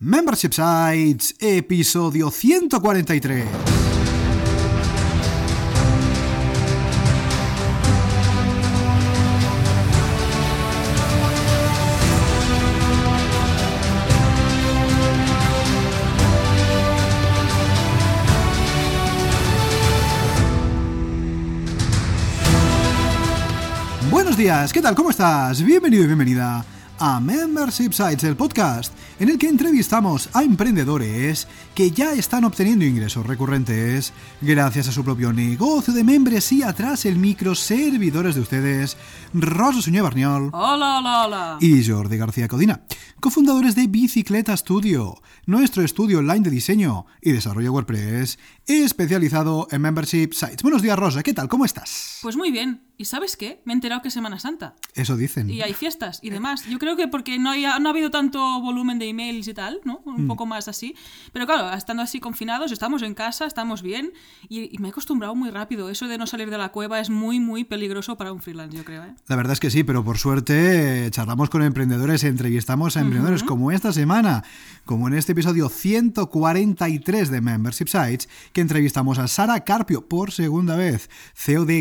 Membership Sites, episodio 143. Buenos días, ¿qué tal? ¿Cómo estás? Bienvenido y bienvenida a Membership Sites, el podcast en el que entrevistamos a emprendedores que ya están obteniendo ingresos recurrentes gracias a su propio negocio de membresía tras el micro servidores de ustedes, Rosa Suñé Barniol Hola, hola, hola. y Jordi García Codina, cofundadores de Bicicleta Studio, nuestro estudio online de diseño y desarrollo WordPress especializado en Membership Sites. Buenos días, Rosa, ¿qué tal? ¿Cómo estás? Pues muy bien. ¿Y sabes qué? Me he enterado que es Semana Santa. Eso dicen. Y hay fiestas y demás. Yo creo que porque no, haya- no ha habido tanto volumen de emails y tal, ¿no? Un poco más así. Pero claro, estando así confinados, estamos en casa, estamos bien. Y, y me he acostumbrado muy rápido. Eso de no salir de la cueva es muy, muy peligroso para un freelance, yo creo. ¿eh? La verdad es que sí, pero por suerte eh, charlamos con emprendedores, entrevistamos a emprendedores como esta semana, como en este episodio 143 de Membership Sites, que entrevistamos a Sara Carpio por segunda vez, CEO de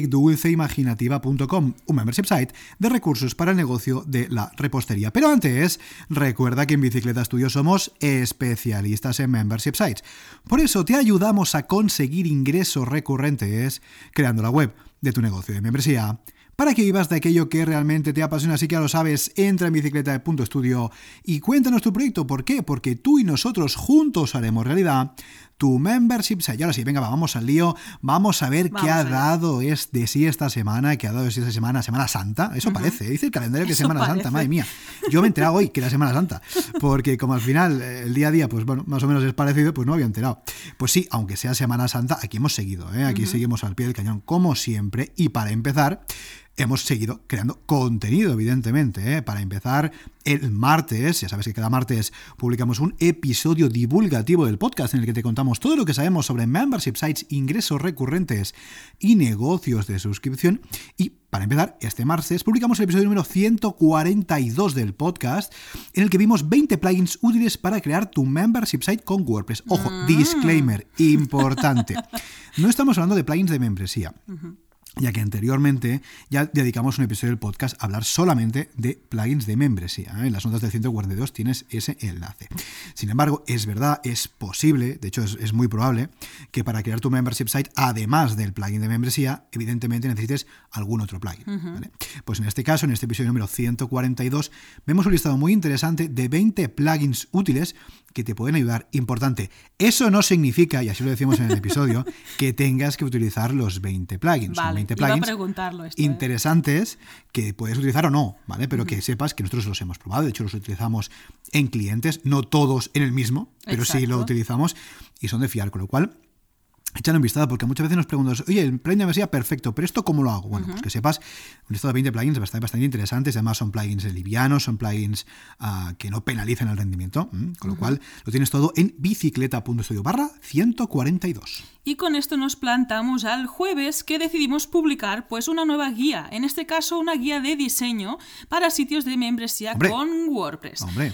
un membership site de recursos para el negocio de la repostería. Pero antes, recuerda que en Bicicleta Studio somos especialistas en membership sites. Por eso te ayudamos a conseguir ingresos recurrentes creando la web de tu negocio de membresía para que vivas de aquello que realmente te apasiona, así que ya lo sabes, entra en bicicleta.studio y cuéntanos tu proyecto. ¿Por qué? Porque tú y nosotros juntos haremos realidad tu membership. Y ahora sí, venga, va, vamos al lío. Vamos a ver qué ha dado es de sí esta semana, qué ha dado de sí esta semana, Semana Santa. Eso parece, dice el calendario que es Semana Santa, madre mía. Yo me he enterado hoy que era Semana Santa, porque como al final eh, el día a día, pues bueno, más o menos es parecido, pues no había enterado. Pues sí, aunque sea Semana Santa, aquí hemos seguido, ¿eh? aquí seguimos al pie del cañón como siempre. Y para empezar, hemos seguido creando contenido, evidentemente. ¿eh? Para empezar, el martes, ya sabes que cada martes publicamos un episodio divulgativo del podcast en el que te contamos todo lo que sabemos sobre membership sites, ingresos recurrentes y negocios de suscripción. Y para empezar, este martes publicamos el episodio número 142 del podcast, en el que vimos 20 plugins útiles para crear tu membership site con WordPress. Ojo, disclaimer, importante. No estamos hablando de plugins de membresía ya que anteriormente ya dedicamos un episodio del podcast a hablar solamente de plugins de membresía. ¿eh? En las notas del 142 tienes ese enlace. Sin embargo, es verdad, es posible, de hecho es, es muy probable, que para crear tu membership site, además del plugin de membresía, evidentemente necesites algún otro plugin. ¿vale? Pues en este caso, en este episodio número 142, vemos un listado muy interesante de 20 plugins útiles que te pueden ayudar. Importante, eso no significa, y así lo decimos en el episodio, que tengas que utilizar los 20 plugins. Son Vale, 20 iba a plugins preguntarlo esto, ¿eh? interesantes que puedes utilizar o no, ¿vale? Pero que sepas que nosotros los hemos probado, de hecho los utilizamos en clientes, no todos en el mismo, pero sí lo utilizamos y son de fiar, con lo cual Échale un vistazo, porque muchas veces nos preguntas, oye, el plugin de membresía, perfecto, pero ¿esto cómo lo hago? Bueno, pues que sepas, un listado de 20 plugins bastante, bastante interesantes, además son plugins livianos, son plugins ah, que no penalizan el rendimiento, con lo cual lo tienes todo en bicicleta.studio barra 142. Y con esto nos plantamos al jueves que decidimos publicar pues una nueva guía, en este caso una guía de diseño para sitios de membresía Hombre. con WordPress. Hombre,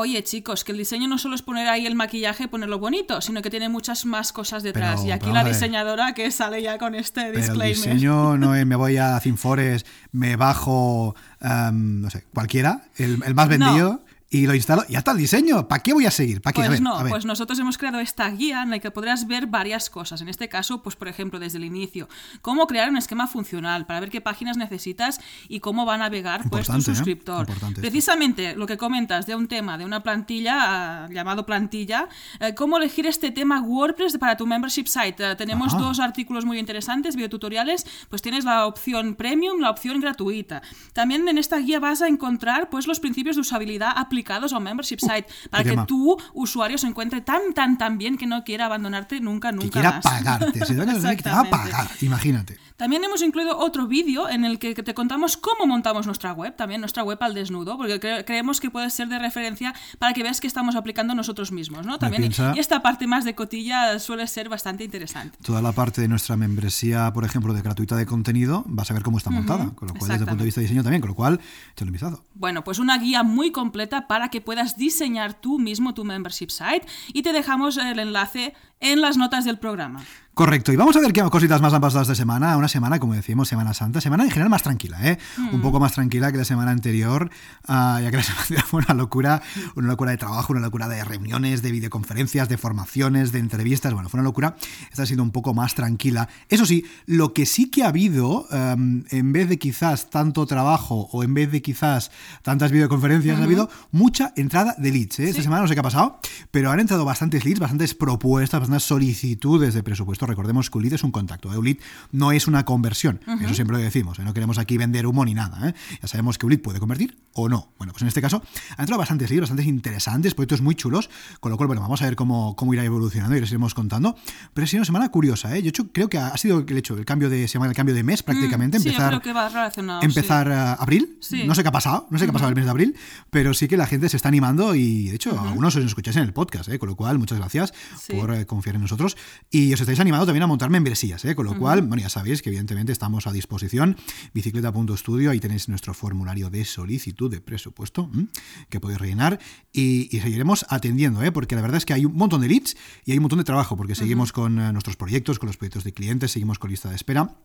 Oye chicos, que el diseño no solo es poner ahí el maquillaje, ponerlo bonito, sino que tiene muchas más cosas detrás. Pero, y aquí la diseñadora que sale ya con este Pero el disclaimer. diseño no es me voy a Cinfores, me bajo, em, no sé, cualquiera, el, el más vendido, y lo instalo. Ya está el diseño. ¿Para qué voy a seguir? ¿Para qué? Pues a ver, no, a ver. pues nosotros hemos creado esta guía en la que podrás ver varias cosas. En este caso, pues por ejemplo, desde el inicio, cómo crear un esquema funcional para ver qué páginas necesitas y cómo va a navegar pues tu Importante, ¿eh? suscriptor. Importante esto. Precisamente lo que comentas de un tema, de una plantilla ah, llamado plantilla, eh, cómo elegir este tema WordPress para tu membership site. Eh, tenemos Ajá. dos artículos muy interesantes, videotutoriales, pues tienes la opción premium, la opción gratuita. También en esta guía vas a encontrar pues los principios de usabilidad aplicados a un membership site para que tu usuario se encuentre tan, tan, tan bien que no quiera abandonarte nunca, nunca que quiera más. pagarte. Se que te va a pagar, imagínate. También hemos incluido otro vídeo en el que te contamos cómo montamos nuestra web, también nuestra web al desnudo, porque cre- creemos que puede ser de referencia para que veas que estamos aplicando nosotros mismos, ¿no? También, piensa- y esta parte más de cotilla suele ser bastante interesante. Toda la parte de nuestra membresía, por ejemplo, de gratuita de contenido, vas a ver cómo está montada. Con lo cual, desde el punto de vista de diseño también, con lo cual, échale un vistazo. Bueno, pues una guía muy completa para que puedas diseñar tú mismo tu membership site y te dejamos el enlace en las notas del programa. Correcto, y vamos a ver qué cositas más han pasado esta semana. Una semana, como decíamos, Semana Santa. Semana en general más tranquila, ¿eh? Un poco más tranquila que la semana anterior, ah, ya que la semana anterior fue una locura, una locura de trabajo, una locura de reuniones, de videoconferencias, de formaciones, de entrevistas. Bueno, fue una locura. Esta ha sido un poco más tranquila. Eso sí, lo que sí que ha habido, em, en vez de quizás tanto trabajo o en vez de quizás tantas videoconferencias, ha habido mucha entrada de leads. ¿eh? Esta semana no sé qué ha pasado, pero han entrado bastantes leads, bastantes propuestas, bastantes solicitudes de presupuesto recordemos que un lead es un contacto, ¿eh? un lead no es una conversión, eso siempre lo decimos, ¿eh? no queremos aquí vender humo ni nada, ¿eh? ya sabemos que un lead puede convertir o no. Bueno, pues en este caso han entrado bastantes leads, bastantes interesantes, proyectos muy chulos, con lo cual, bueno, vamos a ver cómo, cómo irá evolucionando y les iremos contando, pero ha sido una semana curiosa, ¿eh? yo creo que ha sido el hecho, el cambio de semana, el cambio de mes prácticamente, Mm, sí, empezar, yo creo que va relacionado. empezar sí. a abril, Sí. no sé qué ha pasado, no sé qué ha pasado el mes de abril, pero sí que la gente se está animando y de hecho algunos os escucháis en el podcast, ¿eh? con lo cual muchas gracias por eh, confiar en nosotros y os estáis animando también a montar membresías, ¿eh? con lo cual, bueno, ya sabéis que evidentemente estamos a disposición, bicicleta.studio, ahí tenéis nuestro formulario de solicitud de presupuesto ¿m? que podéis rellenar y, y seguiremos atendiendo, ¿eh? porque la verdad es que hay un montón de leads y hay un montón de trabajo, porque seguimos con eh, nuestros proyectos, con los proyectos de clientes, seguimos con lista de espera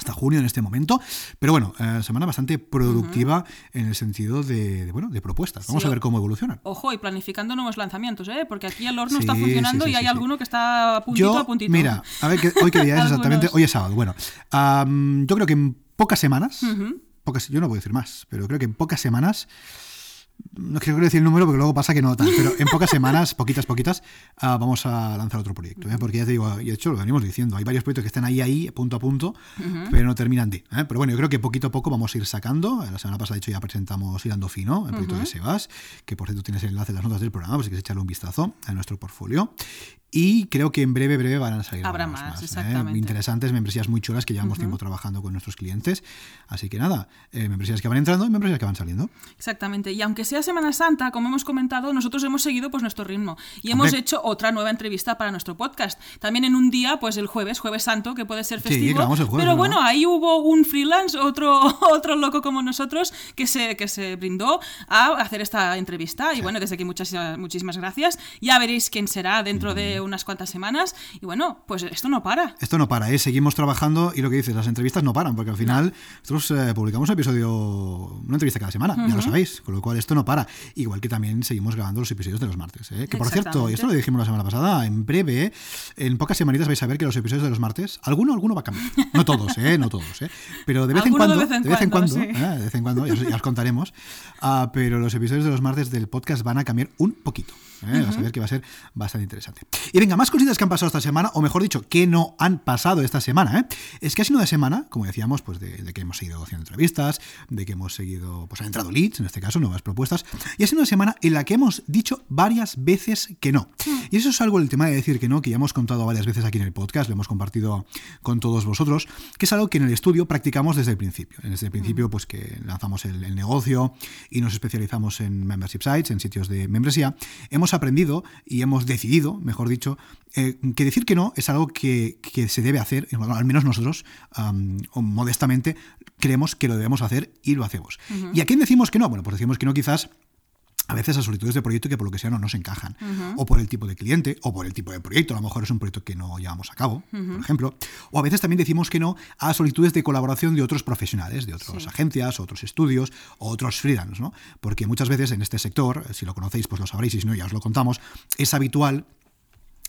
hasta junio en este momento. Pero bueno, eh, semana bastante productiva en el sentido de, de, bueno, de propuestas. Vamos Sí, a ver cómo evolucionan. Ojo, y planificando nuevos lanzamientos, ¿eh? Porque aquí el horno Sí, está funcionando sí, y hay alguno que está a puntito Yo, a puntito. mira, a ver, ¿qué- hoy qué día es exactamente. Hoy es sábado. Bueno, yo creo que en pocas semanas, pocas, yo no puedo decir más, pero creo que en pocas semanas, no quiero decir el número porque luego pasa que no tal, pero en pocas semanas, poquitas, poquitas, ah, vamos a lanzar otro proyecto. ¿eh? Porque ya te digo, y de hecho lo venimos diciendo, hay varios proyectos que están ahí, ahí, punto a punto, pero no terminan de. ¿eh? Pero bueno, yo creo que poquito a poco vamos a ir sacando. La semana pasada, de hecho, ya presentamos Irando Fino, el proyecto de Sebas, que por cierto tienes el enlace en las notas del programa, pues si quieres echarle un vistazo a nuestro portfolio. Y creo que en breve, breve van a salir Habrá algunos más, ¿eh? exactamente. Interesantes, membresías muy chulas que llevamos tiempo trabajando con nuestros clientes. Así que nada, eh, membresías que van entrando y membresías que van saliendo. Exactamente. Y aunque sea Semana Santa, como hemos comentado, nosotros hemos seguido pues nuestro ritmo y hemos Hombre. hecho otra nueva entrevista para nuestro podcast. También en un día, pues el jueves, jueves santo, que puede ser Sí, festivo. grabamos el jueves, pero bueno, ahí hubo un freelance, otro, otro loco como nosotros, que se, que se brindó a hacer esta entrevista. Y bueno, desde aquí muchas, muchísimas gracias. Ya veréis quién será dentro de unas cuantas semanas. Y bueno, pues esto no para. Esto no para, ¿eh? seguimos trabajando y lo que dices, las entrevistas no paran, porque al final nosotros eh, publicamos un episodio, una entrevista cada semana, ya lo sabéis, con lo cual esto no para. Igual que también seguimos grabando los episodios de los martes. ¿eh? Que por cierto, y esto lo dijimos la semana pasada, en breve, en pocas semanitas vais a ver que los episodios de los martes, alguno, alguno va a cambiar. No todos, ¿eh? no todos, ¿eh? pero de vez en de cuando, vez en de vez en cuando, cuando, sí. ¿eh? de vez en cuando, ya os, ya os contaremos, Ah, pero los episodios de los martes del podcast van a cambiar un poquito. ¿eh? Vas a ver que va a ser bastante interesante. Y venga, más cositas que han pasado esta semana, o mejor dicho, que no han pasado esta semana. ¿eh? Es que ha sido una semana, como decíamos, pues de, de que hemos seguido haciendo entrevistas, de que hemos seguido, pues han entrado leads, en este caso, nuevas propuestas, y ha sido una semana en la que hemos dicho varias veces que no. Y eso es algo, el tema de decir que no, que ya hemos contado varias veces aquí en el podcast, lo hemos compartido con todos vosotros, que es algo que en el estudio practicamos desde el principio. Desde el principio, pues que lanzamos el, el negocio y nos especializamos en membership sites, en sitios de membresía, hemos aprendido y hemos decidido, mejor dicho, eh, que decir que no es algo que, que se debe hacer, bueno, al menos nosotros, modestamente, creemos que lo debemos hacer y lo hacemos. ¿Y a quién decimos que no? Bueno, pues decimos que no quizás a veces a solicitudes de proyecto que por lo que sea no nos encajan. O por el tipo de cliente, o por el tipo de proyecto. A lo mejor es un proyecto que no llevamos a cabo, por ejemplo. O a veces también decimos que no a solicitudes de colaboración de otros profesionales, de otras Sí. agencias, otros estudios, o otros freelance, ¿no? Porque muchas veces en este sector, si lo conocéis, pues lo sabréis, y si no, ya os lo contamos, es habitual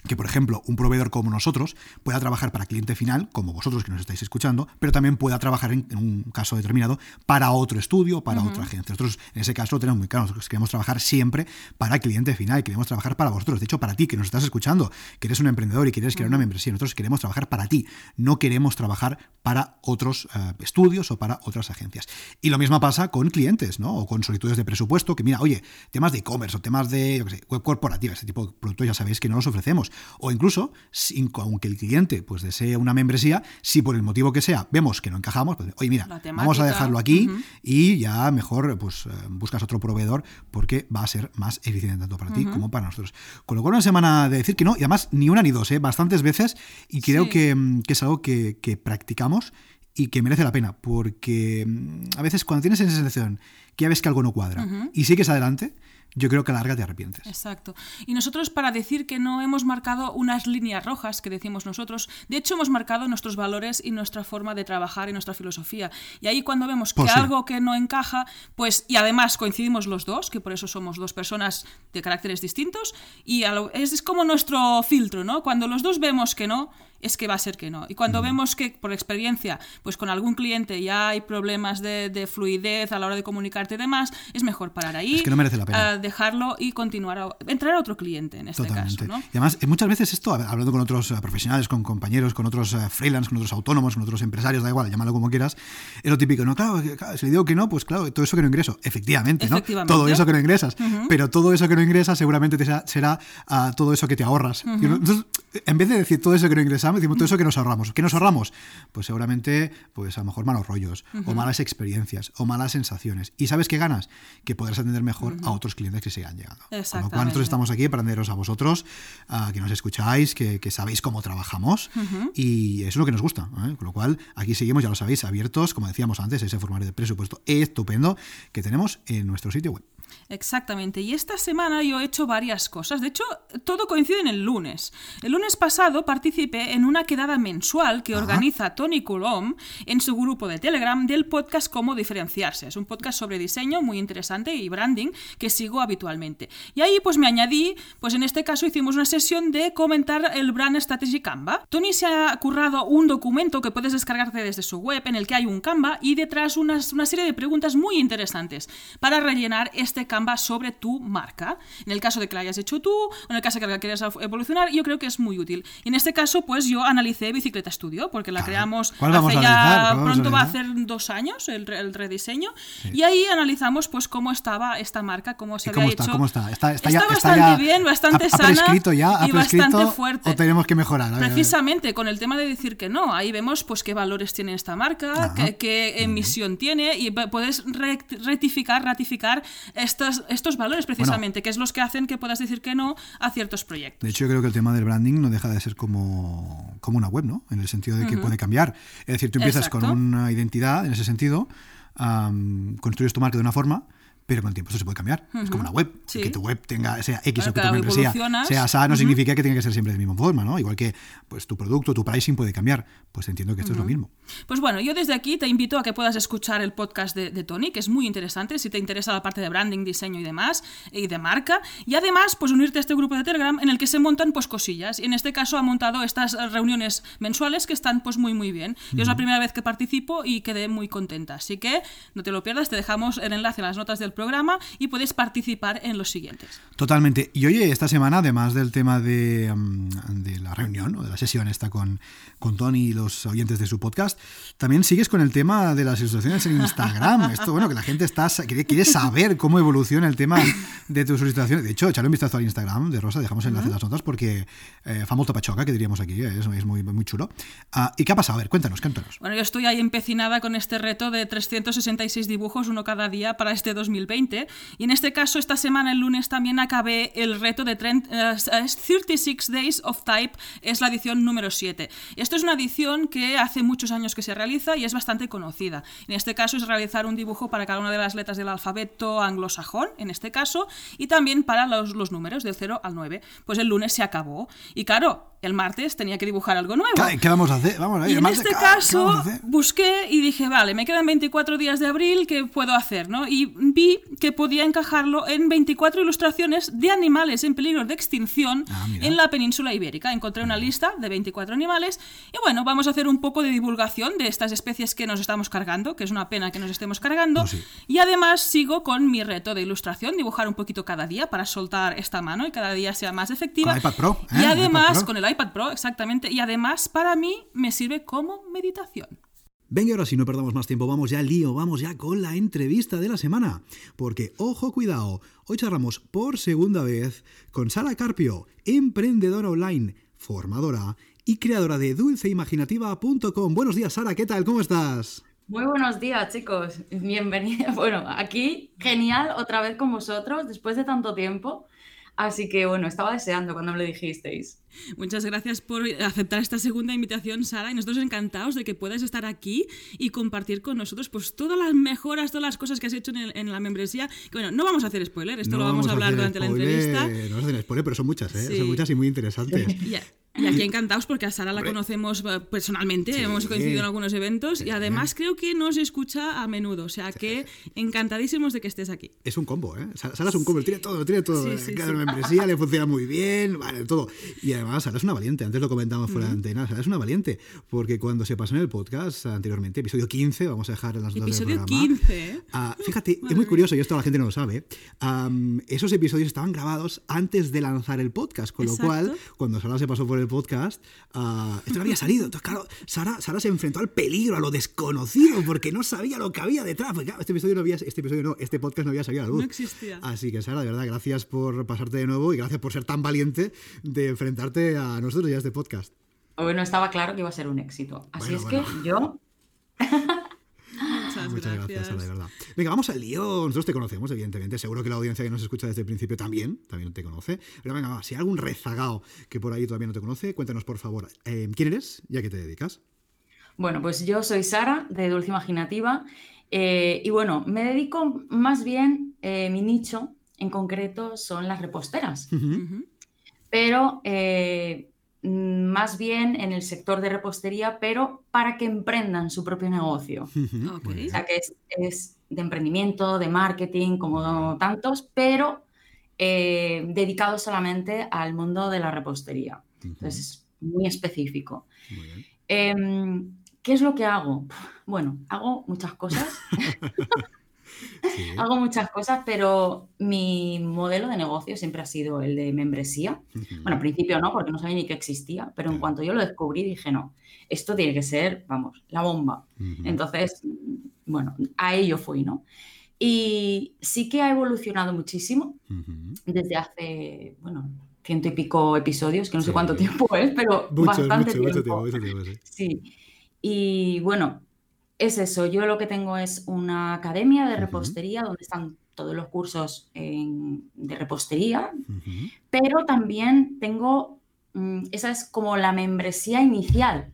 que, por ejemplo, un proveedor como nosotros pueda trabajar para cliente final, como vosotros que nos estáis escuchando, pero también pueda trabajar en, en un caso determinado para otro estudio, para otra agencia. Nosotros, en ese caso, lo tenemos muy claro. Nosotros queremos trabajar siempre para cliente final, queremos trabajar para vosotros. De hecho, para ti que nos estás escuchando, que eres un emprendedor y quieres crear una membresía, nosotros queremos trabajar para ti. No queremos trabajar para otros eh, estudios o para otras agencias. Y lo mismo pasa con clientes, ¿no? O con solicitudes de presupuesto, que mira, oye, temas de e-commerce o temas de yo qué sé, web corporativa, ese tipo de productos ya sabéis que no los ofrecemos. O incluso, sin- aunque el cliente pues desee una membresía, si por el motivo que sea vemos que no encajamos, pues oye, mira, vamos a dejarlo aquí y ya mejor pues eh, buscas otro proveedor porque va a ser más eficiente tanto para ti como para nosotros. Con lo cual una semana de decir que no, y además ni una ni dos, ¿eh? bastantes veces, y creo Sí. que, mm, que es algo que, que practicamos y que merece la pena, porque mm, a veces cuando tienes esa sensación que ya ves que algo no cuadra y sigues adelante, yo creo que a la larga te arrepientes. Exacto. Y nosotros para decir que no hemos marcado unas líneas rojas que decimos nosotros, de hecho hemos marcado nuestros valores y nuestra forma de trabajar y nuestra filosofía. Y ahí cuando vemos que Pues sí. algo que no encaja, pues y además coincidimos los dos, que por eso somos dos personas de caracteres distintos, y a lo- es, es como nuestro filtro, ¿no? Cuando los dos vemos que no, es que va a ser que no. Y cuando vemos que, por experiencia, pues con algún cliente ya hay problemas de, de fluidez a la hora de y demás, es mejor parar ahí, Es que no merece la pena. ah, dejarlo y continuar a entrar a otro cliente en este Totalmente. caso, ¿no? Y además, eh, muchas veces esto, hablando con otros eh, profesionales, con compañeros, con otros eh, freelance, con otros autónomos, con otros empresarios, da igual, llámalo como quieras, es lo típico, ¿no? Claro, claro, si le digo que no, pues claro, todo eso que no ingreso. Efectivamente, ¿no? Efectivamente. Todo eso que no ingresas. Pero todo eso que no ingresas seguramente te será, será, ah, todo eso que te ahorras. Entonces, en vez de decir todo eso que no ingresamos, decimos todo eso que nos ahorramos. ¿Qué nos ahorramos? Pues seguramente, pues a lo mejor malos rollos, o malas experiencias, o malas sensaciones. ¿Y sabes qué ganas? Que podrás atender mejor a otros clientes que sigan llegando. Con lo cual nosotros estamos aquí para atenderos a vosotros, que nos escucháis, que, que sabéis cómo trabajamos y eso es lo que nos gusta. ¿eh? Con lo cual aquí seguimos, ya lo sabéis, abiertos, como decíamos antes, ese formulario de presupuesto estupendo que tenemos en nuestro sitio web. Exactamente. Y esta semana yo he hecho varias cosas. De hecho, todo coincide en el lunes. El lunes pasado participé en una quedada mensual que organiza Tony Coulomb en su grupo de Telegram del podcast Cómo diferenciarse. Es un podcast sobre diseño muy interesante y branding que sigo habitualmente. Y ahí pues me añadí, pues en este caso hicimos una sesión de comentar el Brand Strategy Canva. Tony se ha currado un documento que puedes descargarte desde su web en el que hay un Canva y detrás unas- una serie de preguntas muy interesantes para rellenar este Canva sobre tu marca. En el caso de que la hayas hecho tú, o en el caso de que la quieras evolucionar, yo creo que es muy útil. Y en este caso, pues yo analicé Bicicleta Studio, porque la creamos ¿Cuál vamos hace ya, ¿Cuál vamos a pronto va a hacer dos años el, el rediseño. Y ahí analizamos pues cómo estaba esta marca, cómo se ¿Y había cómo está? hecho. ¿Cómo está? ¿Está, está ya, está bastante ya- bien, bastante ha, ha sana prescrito ya? ¿Ha y bastante fuerte. ¿O tenemos que mejorar? A ver, a ver. Precisamente con el tema de decir que no, ahí vemos pues qué valores tiene esta marca, qué, qué emisión tiene y puedes rect- rectificar, ratificar estos, estos valores precisamente, que es los que hacen que puedas decir que no a ciertos proyectos. De hecho, yo creo que el tema del branding no deja de ser como, como una web, ¿no? En el sentido de que puede cambiar. Es decir, tú empiezas con una identidad, en ese sentido, construyes tu marca de una forma, pero con el tiempo esto se puede cambiar. Es como una web. Sí. Que tu web tenga, sea X o que tu membresía sea SA, no significa que tenga que ser siempre de la misma forma, ¿no? Igual que pues tu producto, tu pricing puede cambiar. Pues entiendo que esto es lo mismo. Pues bueno, yo desde aquí te invito a que puedas escuchar el podcast de, de Tony, que es muy interesante si te interesa la parte de branding, diseño y demás, y de marca. Y además, pues unirte a este grupo de Telegram en el que se montan pues cosillas. Y en este caso ha montado estas reuniones mensuales que están pues muy muy bien. Yo es la primera vez que participo y quedé muy contenta. Así que no te lo pierdas, te dejamos el enlace en las notas del programa y puedes participar en los siguientes. Totalmente. Y oye, esta semana, además del tema de, mm, de la reunión o de la sesión esta con, con Tony y los oyentes de su podcast, también sigues con el tema de las ilustraciones en Instagram. Esto, bueno, que la gente está quiere, quiere saber cómo evoluciona el tema de tus ilustraciones. De hecho, echarle un vistazo al Instagram de Rosa, dejamos el enlace en las notas porque eh, fa molta pachoca, que diríamos aquí, eh, es, es muy, muy chulo. Ah, ¿Y qué ha pasado? A ver, cuéntanos, cuéntanos. Bueno, yo estoy ahí empecinada con este reto de 366 dibujos, uno cada día para este 2020. Y en este caso, esta semana, el lunes, también acabé el reto de tren- eh, es 36 Days of Type, es la edición número 7. Esto es una edición que hace muchos años que se realiza y es bastante conocida. En este caso es realizar un dibujo para cada una de las letras del alfabeto anglosajón, en este caso, y también para los, los números del 0 al 9. Pues el lunes se acabó. Y claro, el martes tenía que dibujar algo nuevo. ¿Qué, vamos a hacer? Vamos a ver, Y en este ¿qué vamos caso busqué y dije, vale, me quedan 24 días de abril, ¿qué puedo hacer? ¿no? Y vi que podía encajarlo en 24 ilustraciones de animales en peligro de extinción Ah, en la península ibérica. Encontré una lista de 24 animales y bueno, vamos a hacer un poco de divulgación de estas especies que nos estamos cargando, que es una pena que nos estemos cargando. Pues sí. Y además sigo con mi reto de ilustración, dibujar un poquito cada día para soltar esta mano y cada día sea más efectiva. Con iPad Pro, ¿eh? Y El iPad además, Pro. con el iPad Pro, exactamente. Y además, para mí, me sirve como meditación. Venga, ahora si no perdamos más tiempo, vamos ya al lío, vamos ya con la entrevista de la semana. Porque, ojo, cuidado, hoy charlamos por segunda vez con Sara Carpio, emprendedora online, formadora y creadora de dulceimaginativa.com. Buenos días, Sara, ¿qué tal? ¿Cómo estás? Muy buenos días, chicos. Bienvenidos. Bueno, aquí genial otra vez con vosotros después de tanto tiempo. Así que bueno, estaba deseando cuando me lo dijisteis. Muchas gracias por aceptar esta segunda invitación, Sara. Y nosotros encantados de que puedas estar aquí y compartir con nosotros pues todas las mejoras, todas las cosas que has hecho en, la membresía. Que, bueno, no vamos a hacer spoiler, esto lo vamos, a hablar durante la entrevista. No vamos a hacer spoiler, pero son muchas, ¿eh? Son muchas y muy interesantes. Y aquí encantados porque a Sara la conocemos eh, personalmente, hemos coincidido en algunos eventos y además creo que nos escucha a menudo, o sea que encantadísimos de que estés aquí. Es un combo, ¿eh? Sara es un combo, tiene todo, tiene todo. la membresía le funciona muy bien, vale, todo. Y además Sara es una valiente, antes lo comentamos fuera de antena, Sara es una valiente, porque cuando se pasó en el podcast anteriormente, episodio 15, vamos a dejar en las notas del programa. 15, uh, fíjate, es muy curioso, y esto la gente no lo sabe, esos episodios estaban grabados antes de lanzar el podcast, con lo cual, cuando Sara se pasó por el podcast, uh, esto no había salido. Entonces, claro, Sara, Sara, se enfrentó al peligro, a lo desconocido, porque no sabía lo que había detrás. Porque, claro, este episodio no había, este episodio no, este podcast no había salido a la luz. No existía. Así que, Sara, de verdad, gracias por pasarte de nuevo y gracias por ser tan valiente de enfrentarte a nosotros y a este podcast. Bueno, estaba claro que iba a ser un éxito. Así es que yo Muchas, gracias, de verdad. Venga, vamos al lío. Nosotros te conocemos, evidentemente. Seguro que la audiencia que nos escucha desde el principio también, también te conoce. Pero venga, si hay algún rezagado que por ahí todavía no te conoce, cuéntanos, por favor, eh, ¿quién eres y a qué te dedicas? Bueno, pues yo soy Sara, de Dulce Imaginativa. Eh, y bueno, me dedico más bien, eh, mi nicho en concreto son las reposteras. Pero Mm, más bien en el sector de repostería, pero para que emprendan su propio negocio. O sea, que es, de emprendimiento, de marketing, como tantos, pero eh, dedicado solamente al mundo de la repostería. Entonces, es muy específico. Em, ¿Qué es lo que hago? Bueno, hago muchas cosas. Hago muchas cosas, pero mi modelo de negocio siempre ha sido el de membresía. Bueno, al principio no, porque no sabía ni que existía, pero en cuanto yo lo descubrí dije, no, esto tiene que ser, vamos, la bomba. Entonces, bueno, a ello fui, ¿no? Y sí que ha evolucionado muchísimo desde hace, bueno, ciento y pico episodios, que no sé cuánto tiempo es, pero bastante tiempo. sí. Y bueno, es eso, yo lo que tengo es una academia de repostería donde están todos los cursos de repostería, pero también tengo, mm, esa es como la membresía inicial,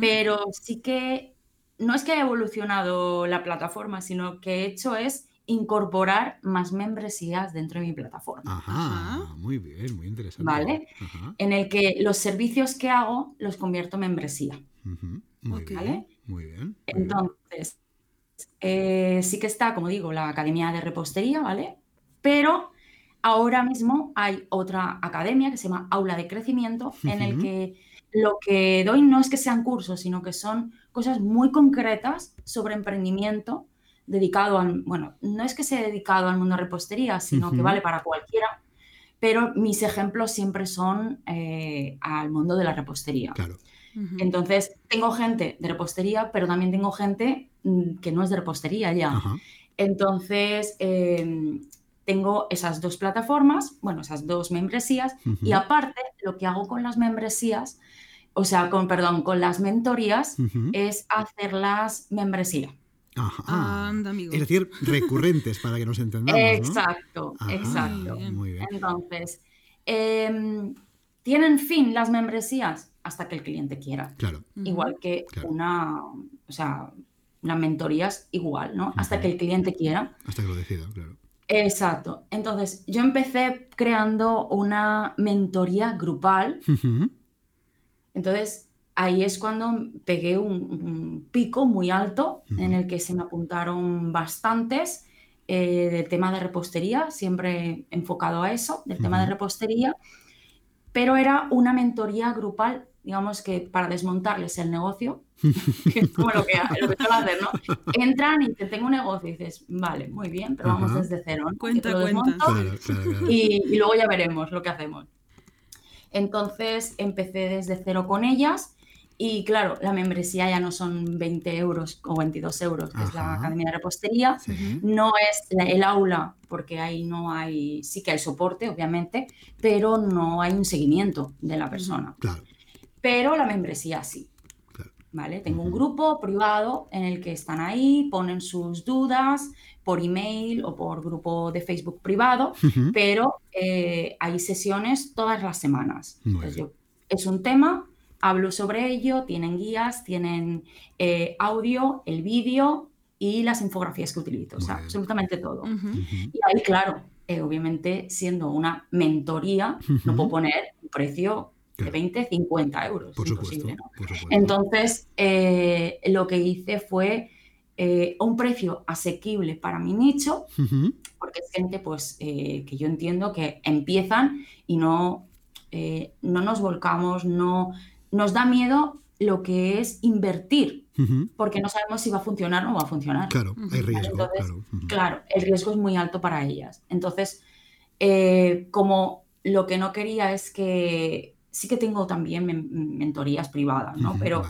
pero sí que no es que haya evolucionado la plataforma, sino que he hecho es incorporar más membresías dentro de mi plataforma. Ajá, muy bien, muy interesante. ¿Vale? En el que los servicios que hago los convierto en membresía. Muy bien. Muy. Entonces, eh, sí que está, como digo, la Academia de Repostería, ¿vale? Pero ahora mismo hay otra academia que se llama Aula de Crecimiento, en el que lo que doy no es que sean cursos, sino que son cosas muy concretas sobre emprendimiento dedicado al, bueno, no es que sea dedicado al mundo de repostería, sino que vale para cualquiera, pero mis ejemplos siempre son eh, al mundo de la repostería. Claro. Entonces, tengo gente de repostería, pero también tengo gente mm, que no es de repostería ya. Entonces, em, tengo esas dos plataformas, bueno, esas dos membresías, y aparte, lo que hago con las membresías, o sea, con, perdón, con las mentorías, es hacerlas membresía. Ajá. Es decir, recurrentes para que nos entendamos. Exacto, exacto. Muy bien. Entonces, em, ¿tienen fin las membresías? hasta que el cliente quiera. Claro. Igual que una, o sea, una mentoría es igual, ¿no? Hasta que el cliente quiera. Hasta que lo decida, claro. Exacto. Entonces, yo empecé creando una mentoría grupal. Entonces, ahí es cuando pegué un, pico muy alto en el que se me apuntaron bastantes eh, del tema de repostería, siempre enfocado a eso, del tema de repostería, pero era una mentoría grupal digamos que para desmontarles el negocio, que es como lo que, lo que suelo hacer, ¿no? Entran y te tengo un negocio y dices, vale, muy bien, pero vamos desde cero. ¿no? Cuenta, cuenta. Y, y, luego ya veremos lo que hacemos. Entonces empecé desde cero con ellas y claro, la membresía ya no son 20 euros o 22 euros, que es la Academia de Repostería, no es el aula, porque ahí no hay, sí que hay soporte, obviamente, pero no hay un seguimiento de la persona. Claro. Pero la membresía sí. ¿vale? Tengo un grupo privado en el que están ahí, ponen sus dudas por email o por grupo de Facebook privado, pero eh, hay sesiones todas las semanas. Entonces, yo, es un tema, hablo sobre ello, tienen guías, tienen eh, audio, el vídeo y las infografías que utilizo, o sea, absolutamente todo. Y ahí, claro, eh, obviamente, siendo una mentoría, no puedo poner un precio de 20, 50 euros. Por supuesto, Entonces, eh, lo que hice fue eh, un precio asequible para mi nicho, porque es gente pues, que yo entiendo que empiezan y no, no nos volcamos, no nos da miedo lo que es invertir, porque no sabemos si va a funcionar o no va a funcionar. Claro, hay riesgo. claro. el riesgo es muy alto para ellas. Entonces, eh, como lo que no quería es que, sí que tengo también mentorías privadas, ¿no? Pero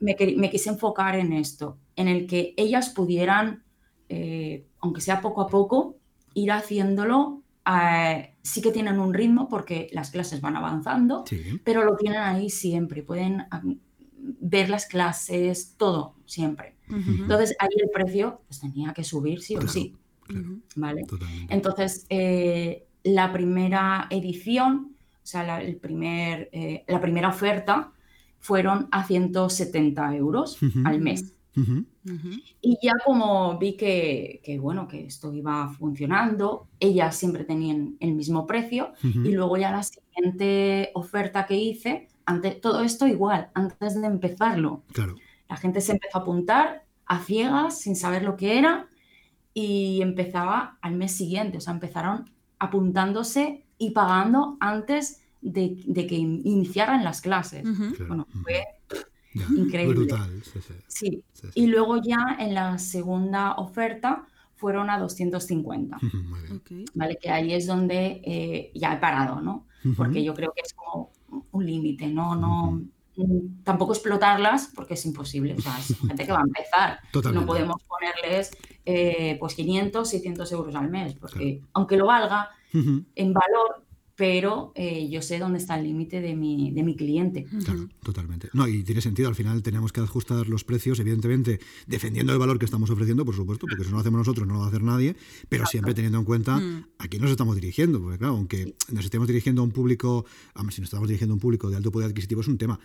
me, quise enfocar en esto, en el que ellas pudieran, eh, aunque sea poco a poco, ir haciéndolo eh, sí que tienen un ritmo porque las clases van avanzando, pero lo tienen ahí siempre. Pueden ver las clases, todo, siempre. Entonces, ahí el precio pues, tenía que subir sí o sí. ¿Vale? Entonces, eh, la primera edición, o sea, la, el primer, eh, la primera oferta fueron a 170 euros al mes. Y ya como vi que, que, bueno, que esto iba funcionando, ellas siempre tenían el mismo precio y luego ya la siguiente oferta que hice todo esto igual, antes de empezarlo. Claro. La gente se empezó a apuntar a ciegas, sin saber lo que era, y empezaba al mes siguiente. O sea, empezaron apuntándose y pagando antes de, que iniciaran las clases. Bueno, fue increíble. Brutal, sí, Y luego ya en la segunda oferta fueron a 250. ¿Vale? Que ahí es donde eh, ya he parado, ¿no? Porque yo creo que es como un límite, no, no, tampoco explotarlas porque es imposible, o sea, es gente que va a empezar. No podemos ponerles eh, pues 500, 600 euros al mes, porque aunque lo valga, en valor pero eh, yo sé dónde está el límite de mi, de mi cliente. Claro, totalmente. No, y tiene sentido, al final tenemos que ajustar los precios, evidentemente, defendiendo el valor que estamos ofreciendo, por supuesto, porque si no lo hacemos nosotros no lo va a hacer nadie, pero siempre teniendo en cuenta mm. a quién nos estamos dirigiendo, porque claro, aunque nos estemos dirigiendo a un público, si nos estamos dirigiendo a un público de alto poder adquisitivo es un tema,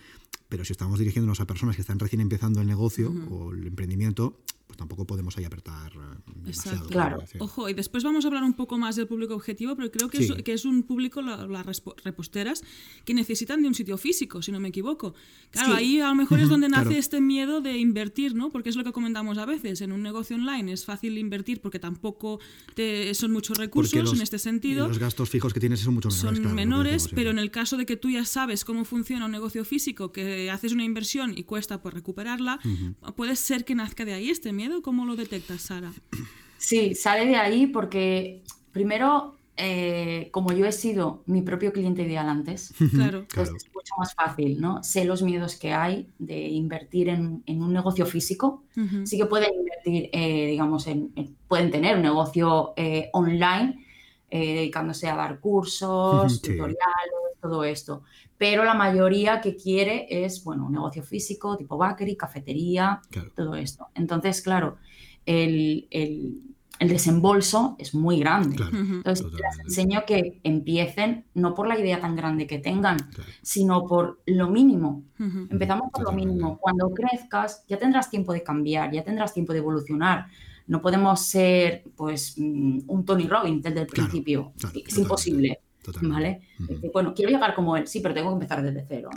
pero si estamos dirigiéndonos a personas que están recién empezando el negocio o el emprendimiento, pues tampoco podemos ahí apretar demasiado. Claro. Ojo, y después vamos a hablar un poco más del público objetivo, pero creo que, es, que es un público, las reposteras, que necesitan de un sitio físico, si no me equivoco. Claro, ahí a lo mejor es donde nace este miedo de invertir, ¿no? Porque es lo que comentamos a veces, en un negocio online es fácil invertir porque tampoco te, son muchos recursos en este sentido. Los gastos fijos que tienes son mucho menores. Son menores, pero en el caso de que tú ya sabes cómo funciona un negocio físico, que haces una inversión y cuesta pues recuperarla, puede ser que nazca de ahí este miedo? ¿Cómo lo detectas, Sara? Sí, sale de ahí porque primero, eh, como yo he sido mi propio cliente ideal antes, claro. Pues es mucho más fácil, ¿no? Sé los miedos que hay de invertir en, un negocio físico. Sí que pueden invertir, eh, digamos, en, pueden tener un negocio eh, online dedicándose a dar cursos, tutoriales, todo esto. Pero la mayoría que quiere es, bueno, un negocio físico, tipo bakery, cafetería, todo esto. Entonces, claro, el, desembolso es muy grande. Entonces, les enseño que empiecen no por la idea tan grande que tengan, sino por lo mínimo. Empezamos por lo mínimo. Cuando crezcas, ya tendrás tiempo de cambiar, ya tendrás tiempo de evolucionar. No podemos ser, pues, mm, un Tony Robbins desde el principio. es imposible. ¿Vale? Bueno, quiero llegar como él, sí, pero tengo que empezar desde cero.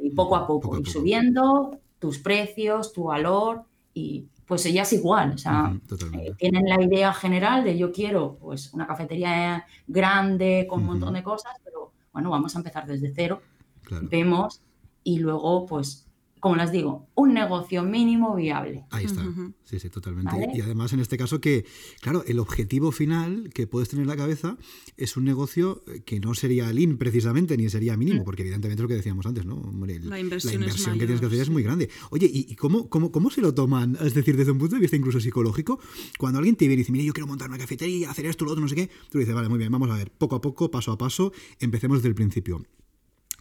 Y poco a poco, ir subiendo tus precios, tu valor y pues ella es igual, o sea, eh, tienen la idea general de yo quiero pues una cafetería grande con un montón de cosas, pero bueno, vamos a empezar desde cero, vemos y luego pues como les digo, un negocio mínimo viable. Ahí está, sí, sí, totalmente. Y además en este caso que, claro, el objetivo final que puedes tener en la cabeza es un negocio que no sería lean precisamente, ni sería mínimo, mm. porque evidentemente lo que decíamos antes, ¿no? la inversión, que tienes que hacer es muy grande. Oye, ¿y, cómo, cómo, cómo, se lo toman? Es decir, desde un punto de vista incluso psicológico, cuando alguien te viene y dice, mira, yo quiero montar una cafetería, hacer esto, lo otro, no sé qué, tú dices, vale, muy bien, vamos a ver, poco a poco, paso a paso, empecemos desde el principio.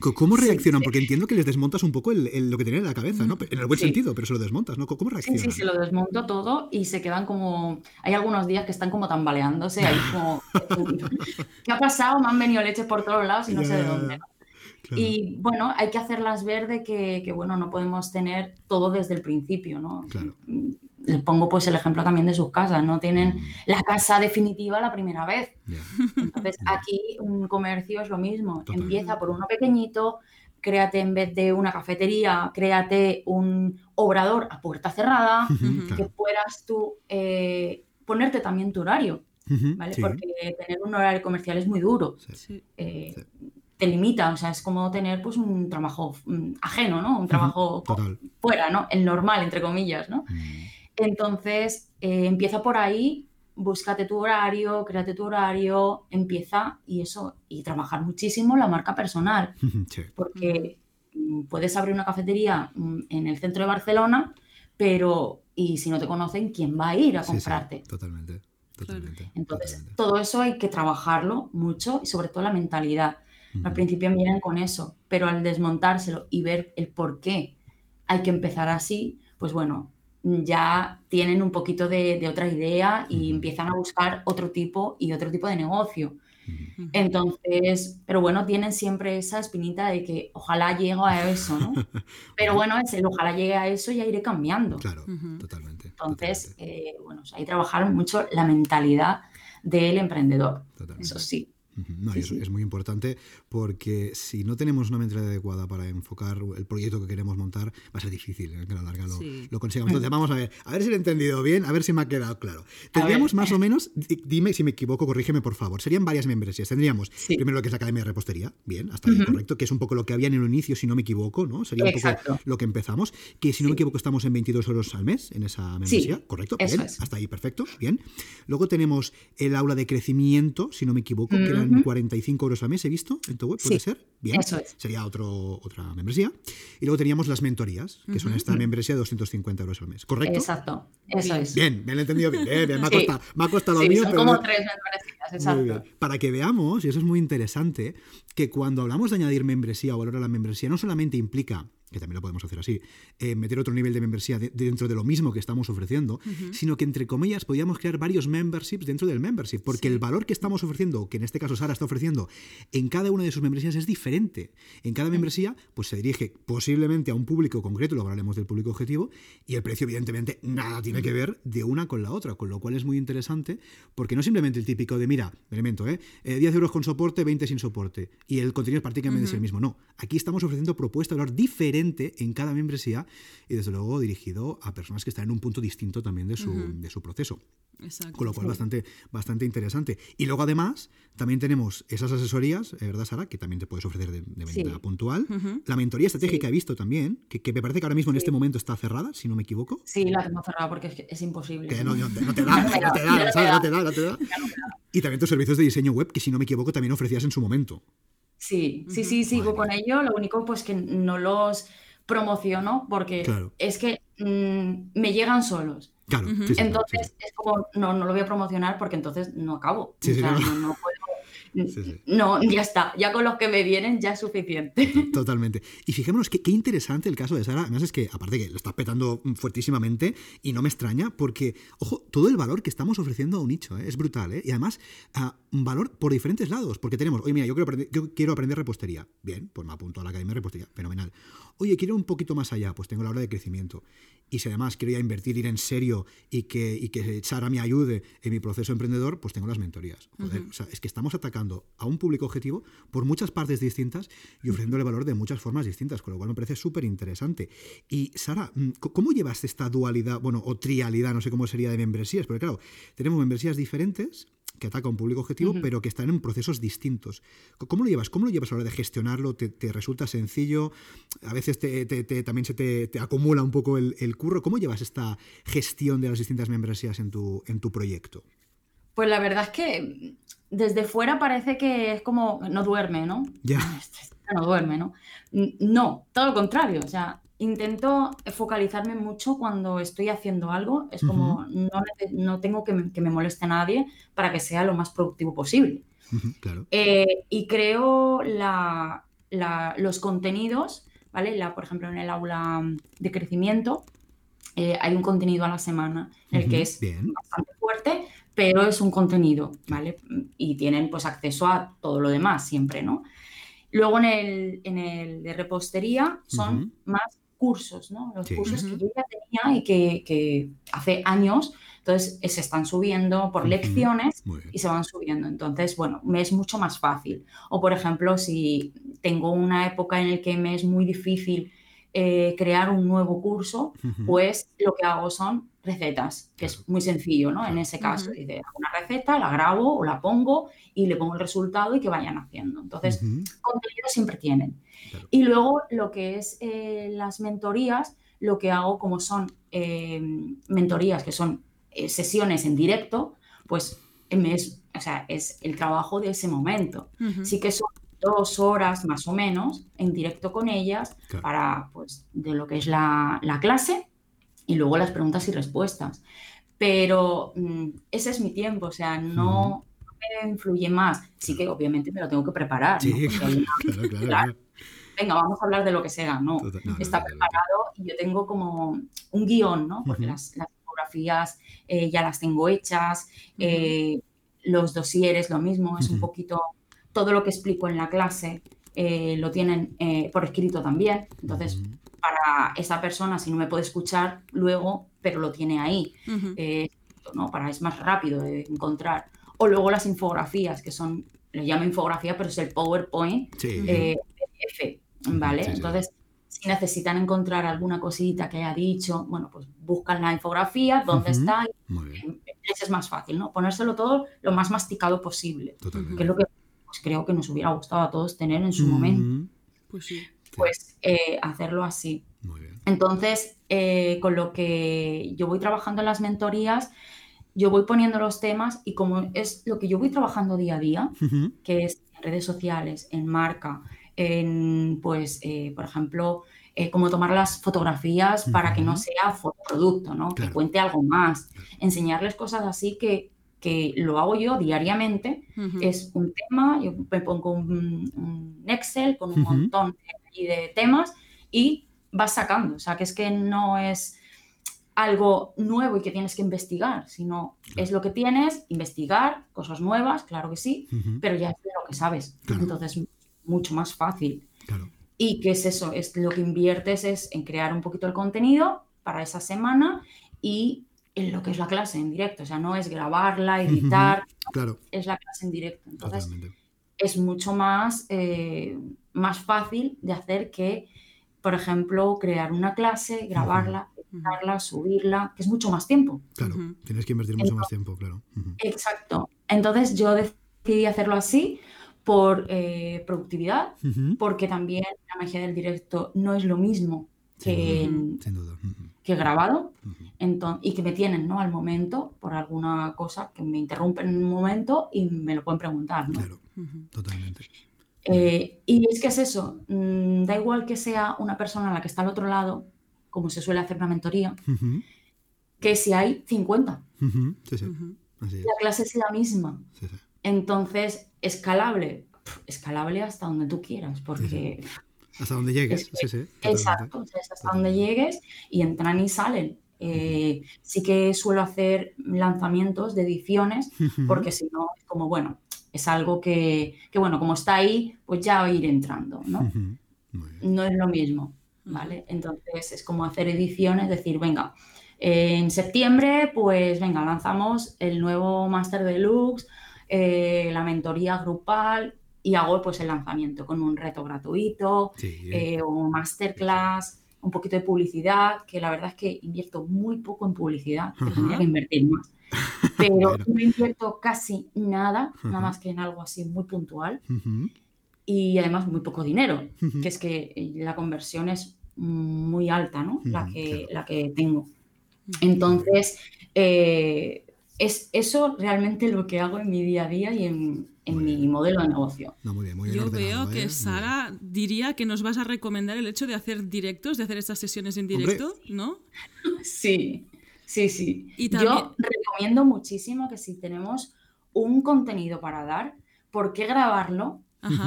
¿Cómo reaccionan? Porque entiendo que les desmontas un poco el, lo que tienen en la cabeza, ¿no? En el buen sentido, pero se lo desmontas, ¿no? ¿Cómo reaccionan? Sí, sí, se lo desmonto todo y se quedan como... Hay algunos días que están como tambaleándose, ahí como... ¿Qué ha pasado? Me han venido leches por todos lados y no sé de dónde. Y bueno, hay que hacerlas ver de que, que, bueno, no podemos tener todo desde el principio, ¿no? Claro. Les pongo pues el ejemplo también de sus casas, no tienen mm. la casa definitiva la primera vez. Entonces aquí un comercio es lo mismo, empieza por uno pequeñito, créate en vez de una cafetería, créate un obrador a puerta cerrada, que puedas tú eh, ponerte también tu horario, ¿vale? Porque tener un horario comercial es muy duro. Eh, te limita, o sea, es como tener pues un trabajo mm, ajeno, ¿no? Un trabajo fuera, ¿no? El normal, entre comillas, ¿no? Mm. Entonces, eh, empieza por ahí, búscate tu horario, créate tu horario, empieza y eso, y trabajar muchísimo la marca personal. Porque mm, puedes abrir una cafetería en el centro de Barcelona, pero y si no te conocen, ¿quién va a ir a comprarte? totalmente. Entonces, todo eso hay que trabajarlo mucho y sobre todo la mentalidad. Al principio vienen con eso, pero al desmontárselo y ver el por qué hay que empezar así, pues bueno, ya tienen un poquito de, otra idea y empiezan a buscar otro tipo y otro tipo de negocio. Entonces, pero bueno, tienen siempre esa espinita de que ojalá llegue a eso, ¿no? Pero bueno, es el ojalá llegue a eso ya iré cambiando. Claro, totalmente. Entonces, Eh, bueno, hay que trabajar mucho la mentalidad del emprendedor. Eso sí. No, es, muy importante porque si no tenemos una mentalidad adecuada para enfocar el proyecto que queremos montar, va a ser difícil ¿eh? que a la larga lo, consigamos. Entonces, vamos a ver, a ver si lo he entendido bien, a ver si me ha quedado claro. Tendríamos más o menos, dime si me equivoco, corrígeme por favor, serían varias membresías. Tendríamos primero lo que es la Academia de Repostería, bien, hasta ahí correcto, que es un poco lo que había en el inicio, si no me equivoco, ¿no? Sería un poco lo que empezamos, que si no me equivoco estamos en 22 euros al mes en esa membresía, correcto, bien, hasta ahí perfecto, bien. Luego tenemos el aula de crecimiento, si no me equivoco, que eran 45 euros al mes, he visto en tu web, ¿puede ser? Bien, sería otro, otra membresía. Y luego teníamos las mentorías, que son esta membresía de 250 euros al mes, ¿correcto? Exacto, eso es. Bien, me lo he entendido bien, me, ha costado, me ha costado mío, son como tres membresías, exacto. Para que veamos, y eso es muy interesante, que cuando hablamos de añadir membresía o valor a la membresía, no solamente implica que también lo podemos hacer así, eh, meter otro nivel de membresía dentro de lo mismo que estamos ofreciendo, sino que entre comillas podíamos crear varios memberships dentro del membership, porque el valor que estamos ofreciendo, que en este caso Sara está ofreciendo, en cada una de sus membresías es diferente. En cada membresía, pues se dirige posiblemente a un público concreto, luego hablaremos del público objetivo, y el precio, evidentemente, nada tiene que ver de una con la otra, con lo cual es muy interesante, porque no simplemente el típico de, mira, elemento, ¿eh? 10 eh, euros con soporte, 20 sin soporte, y el contenido es prácticamente es el mismo. No, aquí estamos ofreciendo propuestas de valor diferente en cada membresía y desde luego dirigido a personas que están en un punto distinto también de su, de su proceso. Con lo cual, bastante, bastante interesante. Y luego, además, también tenemos esas asesorías, eh, ¿verdad, Sara? Que también te puedes ofrecer de, manera puntual. La mentoría estratégica he visto también, que, me parece que ahora mismo en este momento está cerrada, si no me equivoco. Sí, la tengo cerrada porque es, imposible. Que no, te da, no te da, no te da, no te da. Y también tus servicios de diseño web, que si no me equivoco también ofrecías en su momento. Sí, sí, sí, sigo con ello. Lo único pues que no los promociono porque es que mm, me llegan solos. Claro, entonces es como, no, no lo voy a promocionar porque entonces no acabo. no, puedo no, ya está, ya con los que me vienen ya es suficiente. Totalmente. Y fijémonos qué, qué interesante el caso de Sara. Además es que, aparte que lo estás petando fuertísimamente y no me extraña porque, ojo, todo el valor que estamos ofreciendo a un nicho ¿eh? es brutal. ¿eh? Y además, uh, un valor por diferentes lados. Porque tenemos, oye, mira, yo quiero, aprender, yo quiero aprender repostería. Bien, pues me apunto a la Academia de Repostería. Fenomenal. Oye, quiero un poquito más allá. Pues tengo la hora de crecimiento. Y si además quiero ya invertir, ir en serio y que, y que Sara me ayude en mi proceso emprendedor, pues tengo las mentorías. Joder, o sea, es que estamos atacando a un público objetivo por muchas partes distintas y ofreciéndole valor de muchas formas distintas, con lo cual me parece súper interesante. Y Sara, mm, ¿cómo llevas esta dualidad, bueno, o trialidad, no sé cómo sería de membresías? Porque claro, tenemos membresías diferentes que ataca a un público objetivo, pero que están en procesos distintos. ¿Cómo lo llevas? ¿Cómo lo llevas a la hora de gestionarlo? ¿Te, resulta sencillo? A veces te, también se te, acumula un poco el, el, curro. ¿Cómo llevas esta gestión de las distintas membresías en tu, en tu proyecto? Pues la verdad es que desde fuera parece que es como, no duerme, ¿no? Ya. No duerme, ¿no? No, todo lo contrario. O sea, intento focalizarme mucho cuando estoy haciendo algo. Es como, no, tengo que me, que me, moleste a nadie para que sea lo más productivo posible. claro. Eh, y creo la, los contenidos, ¿vale? La, por ejemplo, en el aula de crecimiento eh, hay un contenido a la semana, el que es bastante fuerte, pero es un contenido, ¿vale? Y tienen pues acceso a todo lo demás siempre, ¿no? Luego en el, en el de repostería son más cursos, ¿no? Los cursos que yo ya tenía y que, que hace años entonces eh, se están subiendo por lecciones y se van subiendo. Entonces, bueno, me es mucho más fácil. O por ejemplo, si tengo una época en la que me es muy difícil eh, crear un nuevo curso, pues lo que hago son recetas, que es muy sencillo, ¿no? En ese caso, dice, una receta, la grabo o la pongo y le pongo el resultado y que vayan haciendo. Entonces, contenido siempre tienen. Y luego lo que es eh, las mentorías, lo que hago como son mentorías que son eh, sesiones en directo, pues es, o sea, es el trabajo de ese momento. Sí que son dos horas más o menos en directo con ellas para, pues, de lo que es la, clase y luego las preguntas y respuestas. Pero mm, ese es mi tiempo, o sea, no me influye más. Sí que obviamente me lo tengo que preparar. Sí, claro, Venga, vamos a hablar de lo que sea, no. Está preparado y yo tengo como un guion, ¿no? Porque las, las eh, ya las tengo hechas, eh, los dosieres lo mismo, es un poquito todo lo que explico en la clase eh, lo tienen por escrito también, entonces para esa persona si no me puede escuchar luego, pero lo tiene ahí, ¿no? para es más rápido de encontrar. O luego las infografías, que son, le llamo infografía, pero es el PowerPoint PDF, ¿vale? Entonces, si necesitan encontrar alguna cosita que haya dicho, bueno, pues buscan la infografía, dónde está, y es más fácil, ¿no? Ponérselo todo lo más masticado posible, que es lo que pues, creo que nos hubiera gustado a todos tener en su momento. Pues sí. Pues eh, hacerlo así. Entonces, eh, con lo que yo voy trabajando en las mentorías, yo voy poniendo los temas y como es lo que yo voy trabajando día a día, que es en redes sociales, en marca, en, pues, eh, por ejemplo, eh, cómo tomar las fotografías para que no sea fotoproducto, ¿no? Que cuente algo más. Enseñarles cosas así que, que lo hago yo diariamente. Es un tema, yo me pongo un, Excel con un montón de, de, temas y vas sacando. O sea, que es que no es algo nuevo y que tienes que investigar, sino es lo que tienes, investigar cosas nuevas, claro que sí, pero ya es lo que sabes. Entonces, mucho más fácil. Y qué es eso, es lo que inviertes es en crear un poquito el contenido para esa semana y en lo que es la clase en directo. O sea, no es grabarla, editar, claro. es la clase en directo. Entonces, es mucho más, eh, más fácil de hacer que, por ejemplo, crear una clase, grabarla, editarla, subirla, que es mucho más tiempo. Claro, tienes que invertir mucho más tiempo, claro. Exacto. Entonces, yo decidí hacerlo así por eh, productividad, porque también la magia del directo no es lo mismo que, que grabado y que me tienen ¿no? al momento por alguna cosa que me interrumpen en un momento y me lo pueden preguntar. ¿no? Claro, totalmente. Eh, y es que es eso, mm, da igual que sea una persona a la que está al otro lado, como se suele hacer una mentoría, que si hay 50. La clase es la misma. Entonces, escalable, escalable hasta donde tú quieras, porque... Hasta donde llegues, sí, sí. Exacto, hasta donde llegues y entran y salen. Eh, sí que suelo hacer lanzamientos de ediciones, porque si no, como bueno, es algo que, bueno, como está ahí, pues ya va a ir entrando, ¿no? No es lo mismo, ¿vale? Entonces es como hacer ediciones, decir, venga, en septiembre, pues venga, lanzamos el nuevo Master Deluxe eh, la mentoría grupal y hago pues el lanzamiento con un reto gratuito, eh, un masterclass, un poquito de publicidad, que la verdad es que invierto muy poco en publicidad, que tendría que invertir más. Pero no invierto casi nada, nada más que en algo así muy puntual. Y además muy poco dinero, que es que eh, la conversión es muy alta, ¿no? la, que, la que tengo. Entonces, eh, es eso realmente lo que hago en mi día a día y en, mi modelo de negocio. Yo veo que ¿eh? Sara diría que nos vas a recomendar el hecho de hacer directos, de hacer estas sesiones en directo, ¿no? Sí, sí, sí. Yo recomiendo muchísimo que si tenemos un contenido para dar, ¿por qué grabarlo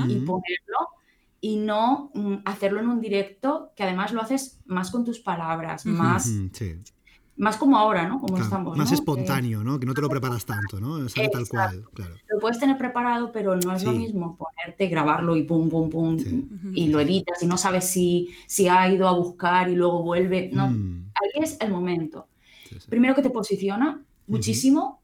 y ponerlo y no mm, hacerlo en un directo que además lo haces más con tus palabras, más, sí. más como ahora, ¿no? Como Claro, estamos. más ¿no? espontáneo, ¿no? Que no te lo preparas tanto, ¿no? Sale tal cual, claro. lo puedes tener preparado, pero no es lo mismo ponerte, grabarlo y pum, pum, pum, Sí. y lo editas y no sabes si, si ha ido a buscar y luego vuelve. No, Mm, ahí es el momento. Sí, sí. Primero que te posiciona muchísimo,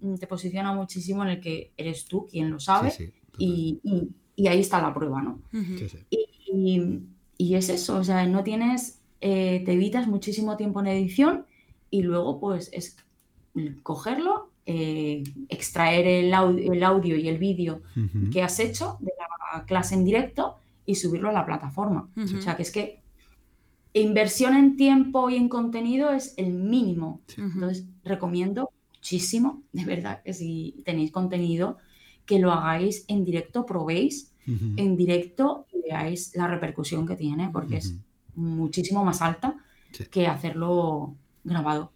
mm, te posiciona muchísimo en el que eres tú quien lo sabe Sí, sí, total. y, y- y ahí está la prueba, ¿no? Ujú. Sí, sí. Y, y es eso, o sea, no tienes, eh, te evitas muchísimo tiempo en edición y luego pues es cogerlo, eh, extraer el audio, el audio y el vídeo que has hecho de la clase en directo y subirlo a la plataforma. O sea, que es que inversión en tiempo y en contenido es el mínimo. Entonces, recomiendo muchísimo, de verdad, que si tenéis contenido, que lo hagáis en directo, probéis en directo y veáis la repercusión que tiene, porque es muchísimo más alta Sí. que hacerlo grabado.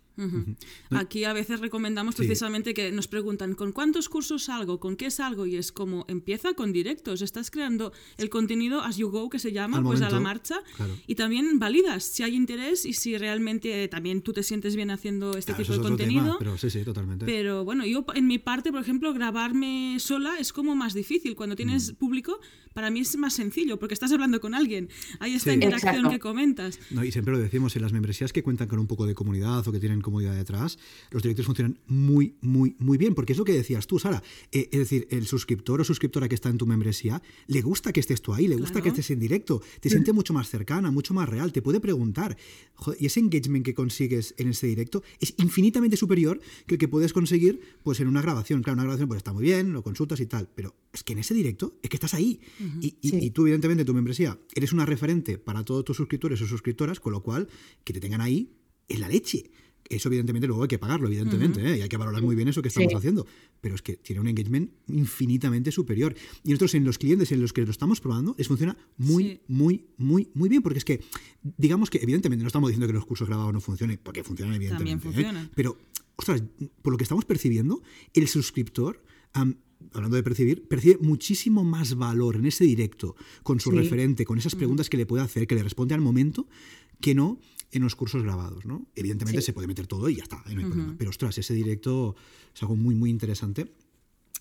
Aquí a veces recomendamos Sí. precisamente que nos preguntan ¿con cuántos cursos salgo? ¿Con qué salgo? Y es como empieza con directos, estás creando el contenido as you go que se llama, Al pues a la marcha claro. y también validas si hay interés y si realmente también tú te sientes bien haciendo este Claro, tipo de contenido. tema, pero sí, sí, totalmente. Pero bueno, yo en mi parte, por ejemplo, grabarme sola es como más difícil. Cuando Mm. tienes público, para mí es más sencillo porque estás hablando con alguien. Hay esta Sí. interacción Exacto. que comentas. No, y siempre lo decimos, en las membresías que cuentan con un poco de comunidad o que tienen comunidad detrás, los directos funcionan muy, muy, muy bien, porque es lo que decías tú, Sara. Eh, es decir, el suscriptor o suscriptora que está en tu membresía, le gusta que estés tú ahí, le gusta Claro. que estés en directo, te siente mucho más cercana, mucho más real, te puede preguntar. Joder, y ese engagement que consigues en ese directo es infinitamente superior que el que puedes conseguir pues en una grabación. Claro, una grabación pues está muy bien, lo consultas y tal, pero es que en ese directo es que estás ahí. Y, y- Sí. y tú, evidentemente, en tu membresía eres una referente para todos tus suscriptores o suscriptoras, con lo cual, que te tengan ahí es la leche. Eso, evidentemente, luego hay que pagarlo, evidentemente, ¿eh? y hay que valorar muy bien eso que estamos Sí. haciendo. Pero es que tiene un engagement infinitamente superior. Y nosotros, en los clientes en los que lo estamos probando, les funciona muy, Sí. muy, muy, muy bien. Porque es que, digamos que, evidentemente, no estamos diciendo que los cursos grabados no funcionen, porque funcionan, evidentemente. También ¿eh? funcionan. Pero, ostras, por lo que estamos percibiendo, el suscriptor. am, Hablando de percibir, percibe muchísimo más valor en ese directo con su Sí. referente, con esas preguntas que le puede hacer, que le responde al momento, que no en los cursos grabados, ¿no? Evidentemente Sí. se puede meter todo y ya está, ¿eh? no hay problema. Pero ostras, ese directo es algo muy, muy interesante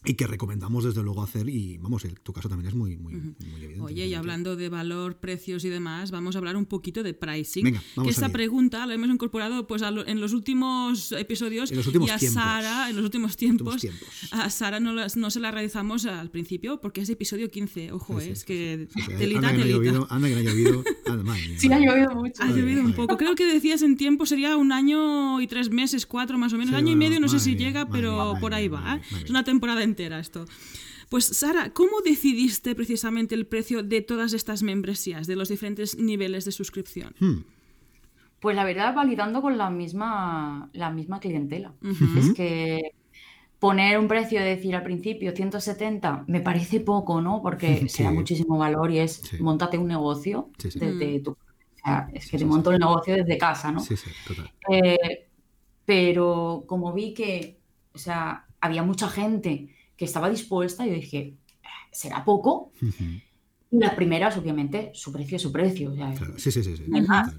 y que recomendamos desde luego hacer y vamos, el- tu caso también es muy, muy, muy evidente. Oye, y hablando de valor, precios y demás, vamos a hablar un poquito de pricing. Venga, vamos que esta allá. pregunta la hemos incorporado pues, a lo- en los últimos episodios En los últimos y a tiempos. Sara, en los últimos tiempos, tiempos. a Sara no, las- no se la realizamos al principio porque es episodio 15. Ojo, Sí, sí, es que sí, telita, anda, que no ha llovido, ha llovido. Sí, ha llovido mucho. Ha llovido un poco. Creo que decías en tiempo sería un año y tres meses, cuatro más o menos. Sí, año y medio, no sé si llega, pero por ahí va. ¿eh? Es una temporada entera esto. Pues Sara, ¿cómo decidiste precisamente el precio de todas estas membresías, de los diferentes niveles de suscripción? Hmm, Pues la verdad, validando con la misma, la misma clientela. Es que poner un precio, decir al principio 170, me parece poco, ¿no? Porque se da Sí. muchísimo valor y es Sí. montate un negocio Sí, sí. desde tu... O sea, es que Sí, te sí, monto el negocio desde casa, ¿no? Sí, sí, total. Eh, pero como vi que, o sea, había mucha gente que estaba dispuesta, yo dije, ¿será poco? Ujú, Y las primeras, obviamente, su precio es su precio. o sea, claro. Sí, sí, sí. sí, más.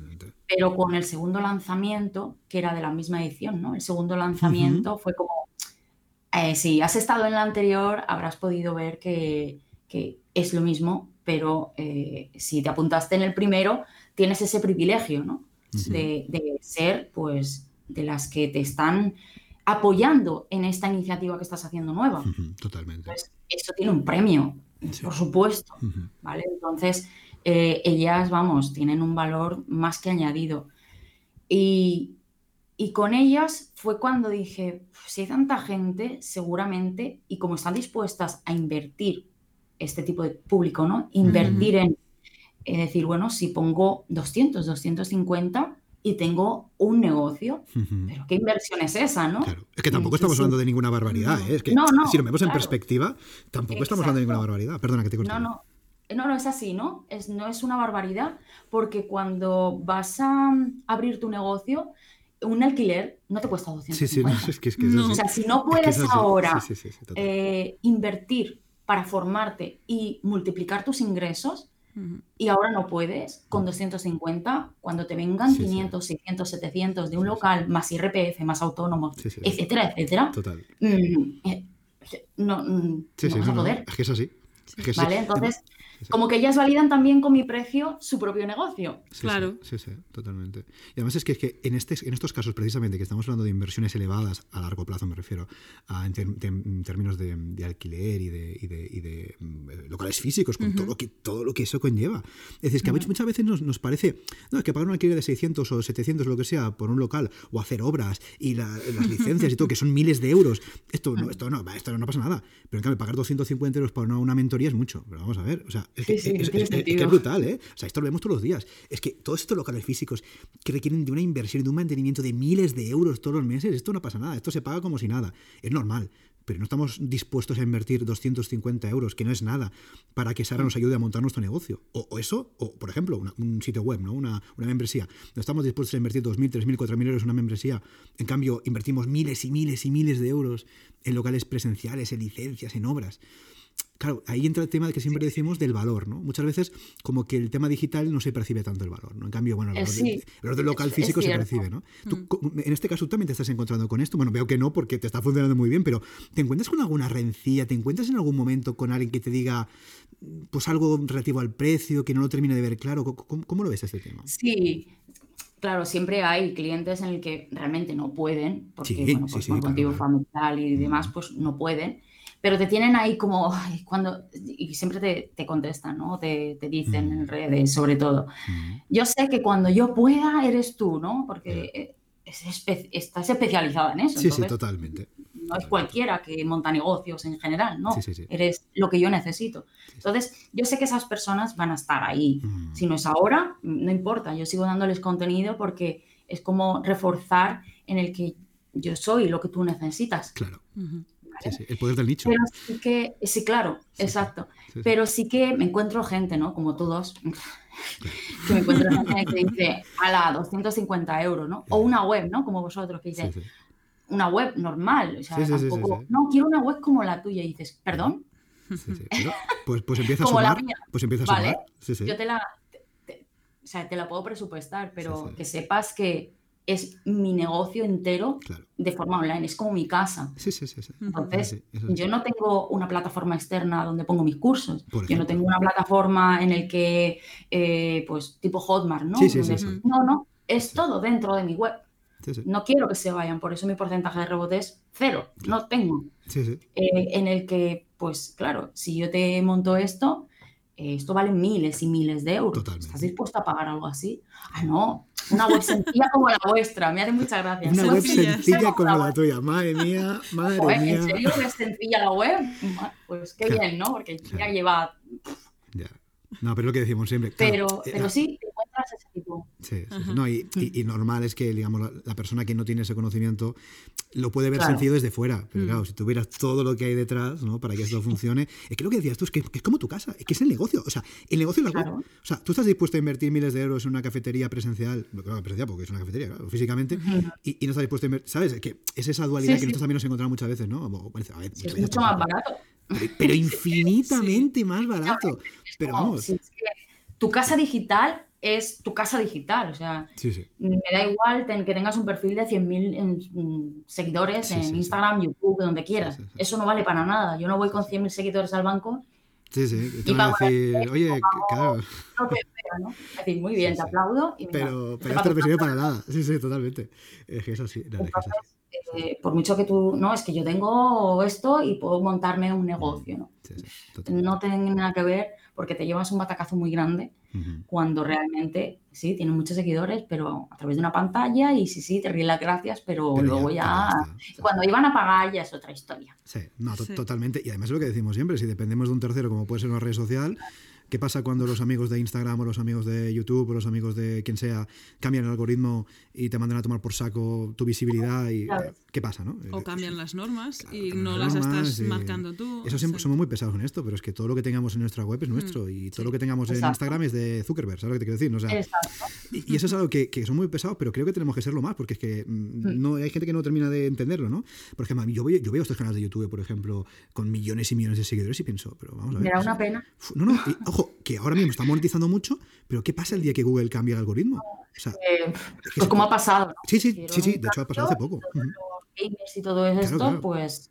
Pero con el segundo lanzamiento, que era de la misma edición, ¿no? El segundo lanzamiento fue como, eh, si has estado en la anterior, habrás podido ver que, que es lo mismo, pero eh, si te apuntaste en el primero, tienes ese privilegio, ¿no? De, de ser, pues, de las que te están apoyando en esta iniciativa que estás haciendo nueva. Totalmente. Entonces, eso tiene un premio, Sí. por supuesto. ¿vale? Entonces, eh, ellas, vamos, tienen un valor más que añadido. Y, y con ellas fue cuando dije, si hay tanta gente, seguramente, y como están dispuestas a invertir este tipo de público, ¿no? Invertir en, en decir, bueno, si pongo 200, 250 y tengo un negocio, pero ¿qué inversión es esa, no? Claro. Es que tampoco estamos sí. hablando de ninguna barbaridad, ¿eh? Es que No, no, si lo vemos en perspectiva, tampoco estamos hablando de ninguna barbaridad. Perdona que te corté. No, no. No, no, es así, ¿no? Es, no es una barbaridad, porque cuando vas a abrir tu negocio, un alquiler no te cuesta 250. Sí, sí, no, es que es, que No. O sea, si no puedes es ahora Sí, sí, sí, sí, total. eh, invertir para formarte y multiplicar tus ingresos, y ahora no puedes con 250 cuando te vengan 500, 600, 700 de un local más IRPF, más autónomos, etcétera, etcétera. Total. Mm, eh, no, mm, no vas a poder. Es que es así. ¿Vale? Entonces, como que ellas validan también con mi precio su propio negocio. claro. Sí, sí, totalmente. Y además es que, es que en, este, en estos casos, precisamente, que estamos hablando de inversiones elevadas a largo plazo, me refiero, a, en, términos de, alquiler y de, y de, y de mm, locales físicos, con todo, lo que, todo lo que eso conlleva. Es decir, que muchas veces nos, nos, parece, no, es que pagar un alquiler de 600 o 700, lo que sea, por un local, o hacer obras y las licencias y todo, que son miles de euros, esto no, esto no, esto no pasa nada. Pero en cambio, pagar 250 euros para una, una mentoría es mucho. Pero vamos a ver, o sea, es, que, brutal, ¿eh? O sea, esto lo vemos todos los días. Es que todos estos locales físicos que requieren de una inversión y de un mantenimiento de miles de euros todos los meses, esto no pasa nada, esto se paga como si nada. Es normal pero no estamos dispuestos a invertir 250 euros, que no es nada, para que Sara nos ayude a montar nuestro negocio. O, eso, o por ejemplo, un sitio web, ¿no? una, una membresía. No estamos dispuestos a invertir 2.000, 3.000, 4.000 euros en una membresía. En cambio, invertimos miles y miles y miles de euros en locales presenciales, en licencias, en obras. Claro, ahí entra el tema de que siempre decimos del valor, ¿no? Muchas veces como que el tema digital no se percibe tanto el valor, ¿no? En cambio, bueno, el valor, del, del local físico se percibe, ¿no? Mm. en este caso, ¿tú también te estás encontrando con esto? Bueno, veo que no porque te está funcionando muy bien, pero ¿te encuentras con alguna rencilla? ¿Te encuentras en algún momento con alguien que te diga pues algo relativo al precio, que no lo termine de ver claro? ¿Cómo, lo ves este tema? Sí, Claro, siempre hay clientes en el que realmente no pueden, porque bueno, pues por motivo familiar y demás, pues no pueden pero te tienen ahí como, cuando, y siempre te, te contestan, ¿no? Te, te dicen en redes, sobre todo. Yo sé que cuando yo pueda, eres tú, ¿no? Porque estás especializada en eso. Sí, sí, totalmente. No es cualquiera que monta negocios en general, ¿no? Sí, sí, eres lo que yo necesito. Entonces, yo sé que esas personas van a estar ahí. Si no es ahora, no importa, yo sigo dándoles contenido porque es como reforzar en el que yo soy lo que tú necesitas. Claro el poder del nicho. Pero sí que, sí, claro, exacto. Pero sí que me encuentro gente, ¿no? Como todos, que me encuentro gente que dice, a la 250 euros, ¿no? O una web, ¿no? Como vosotros, que dice, una web normal, o sea, tampoco, no, quiero una web como la tuya, y dices, ¿perdón? pues, pues empieza a sumar. Pues empieza a vale, Yo te la, o sea, te la puedo presupuestar, pero que sepas que es mi negocio entero de forma online, es como mi casa. Sí, sí, sí. Entonces, yo no tengo una plataforma externa donde pongo mis cursos. yo no tengo una plataforma en el que, eh, pues, tipo Hotmart, ¿no? no, no, es todo dentro de mi web. No quiero que se vayan, por eso mi porcentaje de rebote es cero, no tengo. Eh, en el que, pues claro, si yo te monto esto, esto vale miles y miles de euros. ¿Estás dispuesto a pagar algo así? Ah, no, una web sencilla como la vuestra, me hace muchas gracias. Una web sencilla como la tuya, madre mía, madre mía. ¿En serio que es sencilla la web? Pues qué bien, ¿no? Porque ya lleva... Ya. No, pero es lo que decimos siempre. pero, eh, pero sí, ese tipo. Sí, sí, No, y, y, normal es que, digamos, la, persona que no tiene ese conocimiento lo puede ver sencillo desde fuera. Pero mm. claro, si tuvieras todo lo que hay detrás, ¿no? Para que esto funcione. Es que lo que decías tú es que, es como tu casa, es que es el negocio. O sea, el negocio es la. O sea, tú estás dispuesto a invertir miles de euros en una cafetería presencial, claro, presencial porque es una cafetería, claro, físicamente, y, y, no estás dispuesto a invertir. ¿Sabes? Que es esa dualidad que nosotros también nos encontramos muchas veces, ¿no? a ver, es mucho más barato. Pero, infinitamente más barato. Pero vamos. tu casa digital es tu casa digital. O sea, me da igual que tengas un perfil de 100.000 mm, seguidores en Instagram, YouTube, donde quieras. Eso no vale para nada. Yo no voy con 100.000 seguidores al banco. Sí, sí, te van a decir, oye, claro. ¿no? Es decir, muy bien, te aplaudo. Y pero, pero esto no me sirve para nada. Sí, sí, totalmente. Es que es así. Eh, por mucho que tú, no, es que yo tengo esto y puedo montarme un negocio, ¿no? no tiene nada que ver porque te llevas un batacazo muy grande cuando realmente, sí, tiene muchos seguidores, pero a través de una pantalla y sí, sí, te ríen las gracias, pero, luego ya, cuando iban a pagar ya es otra historia. Sí, no, totalmente. Y además es lo que decimos siempre, si dependemos de un tercero como puede ser una red social, ¿Qué pasa cuando los amigos de Instagram o los amigos de YouTube o los amigos de quien sea cambian el algoritmo y te mandan a tomar por saco tu visibilidad? y ¿Qué pasa? ¿no? O cambian las normas y no las estás marcando tú. Eso somos muy pesados en esto, pero es que todo lo que tengamos en nuestra web es mm, nuestro y todo lo que tengamos en Instagram es de Zuckerberg, ¿sabes lo que te quiero decir? O sea, y, eso es algo que, que, son muy pesados, pero creo que tenemos que serlo más porque es que mm, mm. no hay gente que no termina de entenderlo, ¿no? Por ejemplo, yo, yo veo estos canales de YouTube, por ejemplo, con millones y millones de seguidores y pienso, pero vamos a ver. Me da una pena. No, no, ojo, ojo, que ahora mismo está monetizando mucho, pero ¿qué pasa el día que Google cambia el algoritmo? O sea, Eh, es que pues como ha pasado. ¿no? Sí, sí, sí, sí, de hecho ha pasado hace poco. y gamers y todo esto, claro. pues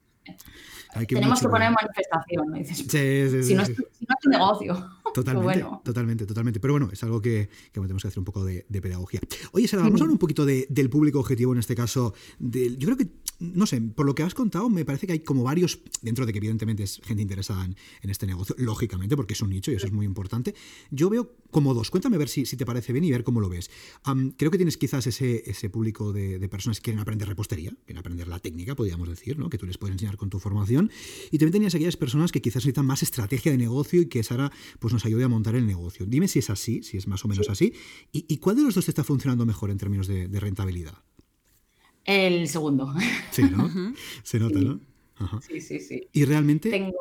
que tenemos que poner en manifestación. ¿no? Dices, Sí, sí, si, sí, no es si no es tu negocio. Totalmente, Pues bueno. totalmente, totalmente. Pero bueno, es algo que, que tenemos que hacer un poco de, de pedagogía. Oye, Sara, vamos a hablar un poquito de- del público objetivo en este caso. del- yo creo que, no sé, por lo que has contado, me parece que hay como varios, dentro de que evidentemente es gente interesada en, en este negocio, lógicamente, porque es un nicho y eso es muy importante. Yo veo como dos. Cuéntame a ver si, si te parece bien y ver cómo lo ves. Creo que tienes quizás ese, ese público de, de personas que quieren aprender repostería, quieren aprender la técnica, podríamos decir, ¿no? que tú les puedes enseñar con tu formación. Y también tenías aquellas personas que quizás necesitan más estrategia de negocio y que Sara pues, nos ayude a montar el negocio. Dime si es así, si es más o menos así. ¿Y, y cuál de los dos te está funcionando mejor en términos de, de rentabilidad? El segundo. Sí, ¿no? Se nota, ¿no? Ajá. Sí, sí, sí. Y realmente Tengo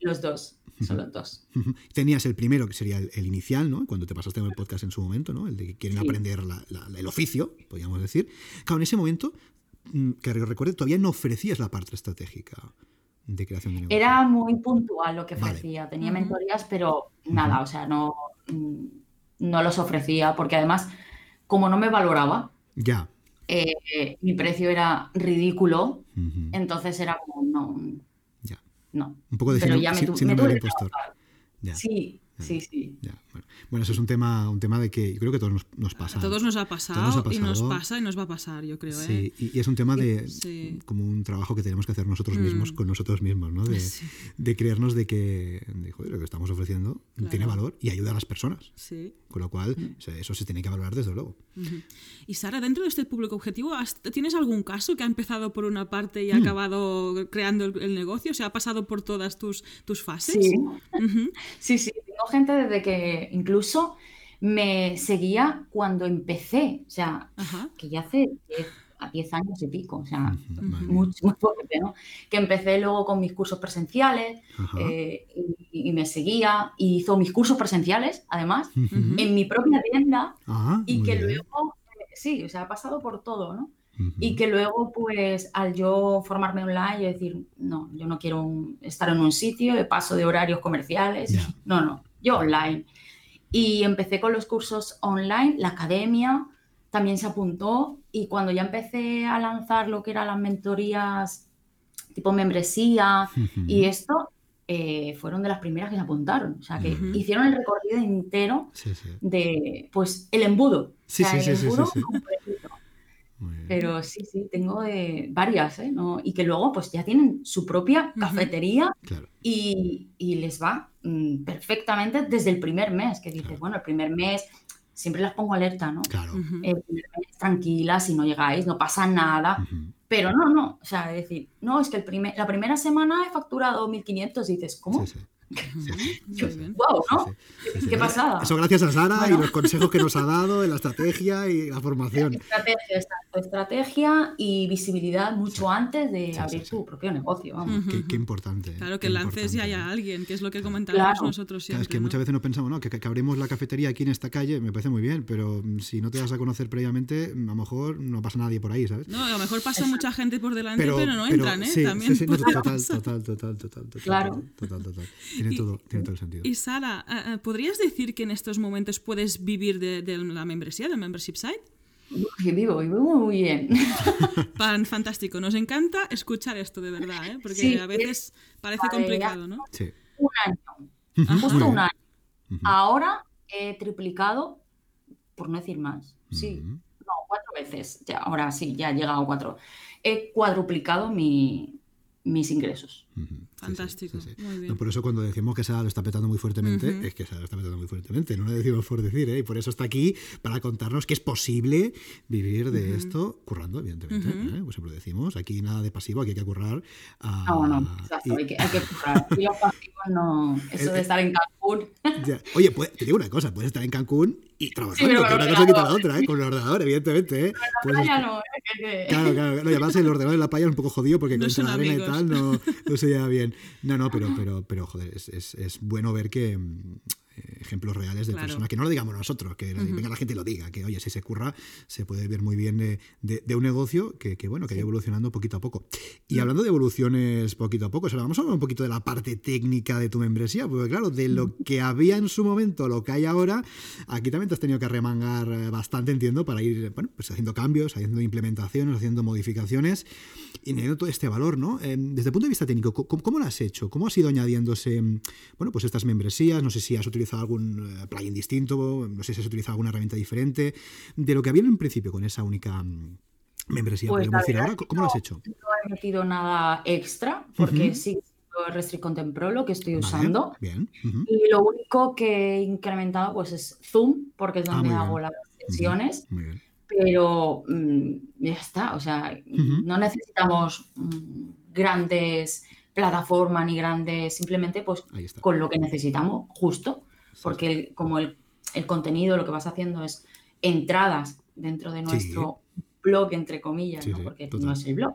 los dos. Son los dos. tenías el primero, que sería el, el inicial, ¿no? Cuando te pasaste en el podcast en su momento, ¿no? El de que quieren Sí. aprender la- la- la- el oficio, podríamos decir. Claro, en ese momento, mm, que recuerde, todavía no ofrecías la parte estratégica de creación de negocio. Era muy puntual lo que Vale. ofrecía. Tenía mentorías, pero nada, o sea, no, mm, no los ofrecía porque además, como no me valoraba, Ya. Eh, mi precio era ridículo, Ujú, entonces era como, no, Ya. no. Un poco de Pero síndrome, ya me, sí- tu- me tuve que impostor. trabajar. Ya. Sí, sí, sí. Bueno. Bueno, eso es un tema, un tema de que yo creo que a todos nos, nos pasa. A todos nos ha pasado, Todos nos ha y nos pasa y nos va a pasar, yo creo. Sí, ¿eh? y, y es un tema de Sí. como un trabajo que tenemos que hacer nosotros mismos Mm. con nosotros mismos, ¿no? De, Sí. de creernos de que de, joder, lo que estamos ofreciendo Claro. tiene valor y ayuda a las personas. Sí. Con lo cual, Mm. o sea, eso se tiene que valorar desde luego. Y Sara, dentro de este público objetivo, ¿has- ¿tienes algún caso que ha empezado por una parte Mm. y ha acabado creando el, el negocio? O sea, ha pasado por todas tus, tus fases. Sí, sí, sí. Tengo gente desde que incluso me seguía cuando empecé, o sea, Ajá. que ya hace 10, a 10 años y pico, o sea, madre mía. mucho, muy ¿no? Que empecé luego con mis cursos presenciales eh, y, y me seguía y hizo mis cursos presenciales, además, en mi propia tienda Ah, y que bien. luego, eh, sí, o sea, ha pasado por todo, ¿no? Y que luego, pues, al yo formarme online y decir, no, yo no quiero un- estar en un sitio, de paso de horarios comerciales, no, no, yo online. Y empecé con los cursos online, la academia también se apuntó y cuando ya empecé a lanzar lo que eran las mentorías tipo membresía y esto, eh, fueron de las primeras que se apuntaron. O sea, que hicieron el recorrido entero Sí, sí. de, pues, el embudo. Sí, o sea, sí, el embudo. Muy bien. Pero sí, sí, tengo de varias, ¿eh? ¿No? Y que luego pues ya tienen su propia cafetería Claro. y, y les va mm, perfectamente desde el primer mes, que dices, Claro. bueno, el primer mes siempre las pongo alerta, ¿no? Claro. El primer mes tranquilas, si no llegáis, no pasa nada. Pero no, no, o sea, es decir, no, es que el primer, la primera semana he facturado 1.500 y dices, ¿cómo? Sí, sí. Sí, sí. Muy Sí, bien. sí. Wow, ¿no? Sí, sí. Sí, Qué pasada. Eso gracias a Sara y los consejos que nos ha dado en la estrategia y la formación. Estrategia, exacto, estrategia y visibilidad mucho antes de Sí, abrir sí, sí. tu propio negocio, vamos. Qué, qué importante. Claro, que qué lances ya importante. a alguien, que es lo que comentamos Claro. nosotros Claro, siempre. es que ¿no? muchas veces no pensamos, no, que, que abrimos la cafetería aquí en esta calle, me parece muy bien, pero mm, si no te das a conocer previamente, mm, a lo mejor no pasa nadie por ahí, ¿sabes? No, a lo mejor pasa mucha gente por delante, pero, no entran, ¿eh? sí, También sí, sí, no, puede total, total, total, total, total, Claro. total, total. Tiene Y- todo, tiene todo el sentido. Y Sara, eh, eh, ¿podrías decir que en estos momentos puedes vivir de, de la membresía, del membership site? Y vivo, vivo muy bien. Pan, fantástico, nos encanta escuchar esto de verdad, ¿eh? porque Sí, a veces parece Vale, complicado, ¿no? Sí. un año, justo un año. Ahora he triplicado, por no decir más, sí, no, cuatro veces, ya, ahora sí, ya he llegado a cuatro. He cuadruplicado mi, mis ingresos. Ujú. Sí, sí, Fantástico, sí, sí. muy bien. No, por eso cuando decimos que Sara lo está petando muy fuertemente, Ujú. es que Sara lo está petando muy fuertemente, no lo decimos por decir, ¿eh? y por eso está aquí para contarnos que es posible vivir de esto currando, evidentemente. ¿eh? Pues siempre lo decimos, aquí nada de pasivo, aquí hay que currar. ah, No, no, exacto, y- hay que, hay que currar. Y los pasivos no, eso de estar en Cancún. ya. Oye, pues, te digo una cosa, puedes estar en Cancún y trabajando, pero que con una el cosa quita la ordenador. otra, ¿eh? con el ordenador, evidentemente. ¿eh? Puedes Ahora ya estar- no, ¿eh? Que- Claro, claro, no, y además el ordenador en la playa es un poco jodido porque No con la arena y amigos. tal no, no se bien. No, no, pero, pero, pero joder, es, es, es bueno ver que, mm, ejemplos reales de Claro. personas, que no lo digamos nosotros, que venga la gente y lo diga, que oye, si se curra, se puede ver muy bien de, de- de un negocio que, que, bueno, que ha ido evolucionando poquito a poco. Y Mm. hablando de evoluciones poquito a poco, o sea, vamos a hablar un poquito de la parte técnica de tu membresía, porque claro, de lo que había en su momento a lo que hay ahora, aquí también te has tenido que remangar eh, bastante, entiendo, para ir, bueno, pues haciendo cambios, haciendo implementaciones, haciendo modificaciones y añadiendo todo este valor, ¿no? Eh, desde el punto de vista técnico, ¿cómo, cómo lo has hecho? ¿Cómo has ido añadiéndose, bueno, pues estas membresías? No sé si has utilizado algún eh, plugin distinto, no sé si has utilizado alguna herramienta diferente, de lo que había en un principio con esa única mm, membresía. Pues decir ahora, ¿cómo lo has hecho? No he metido nada extra porque Ujú. sí sigo Restrict Content Pro lo que estoy Vale, usando. Bien. Y lo único que he incrementado pues es Zoom, porque es Ah, donde hago bien. las sesiones, Muy bien. Pero mm, ya está, o sea, no necesitamos mm, grandes plataformas ni grandes, simplemente pues con lo que necesitamos, justo, porque el- como el, el contenido lo que vas haciendo es entradas dentro de Sí. nuestro blog, entre comillas, Sí, ¿no? porque total. no es el blog,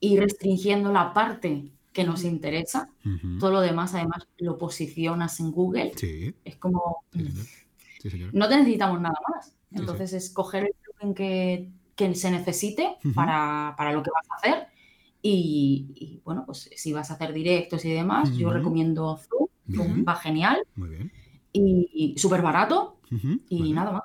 y restringiendo la parte que nos interesa, todo lo demás además lo posicionas en Google, Sí, es como... sí, mm, señor. Sí, señor. no te necesitamos nada más. Sí. Entonces es coger el plugin que, que se necesite para, para lo que vas a hacer. Y, y, bueno, pues si vas a hacer directos y demás, yo recomiendo Zoom. Zoom va genial Muy bien. y, y súper barato. Y nada más.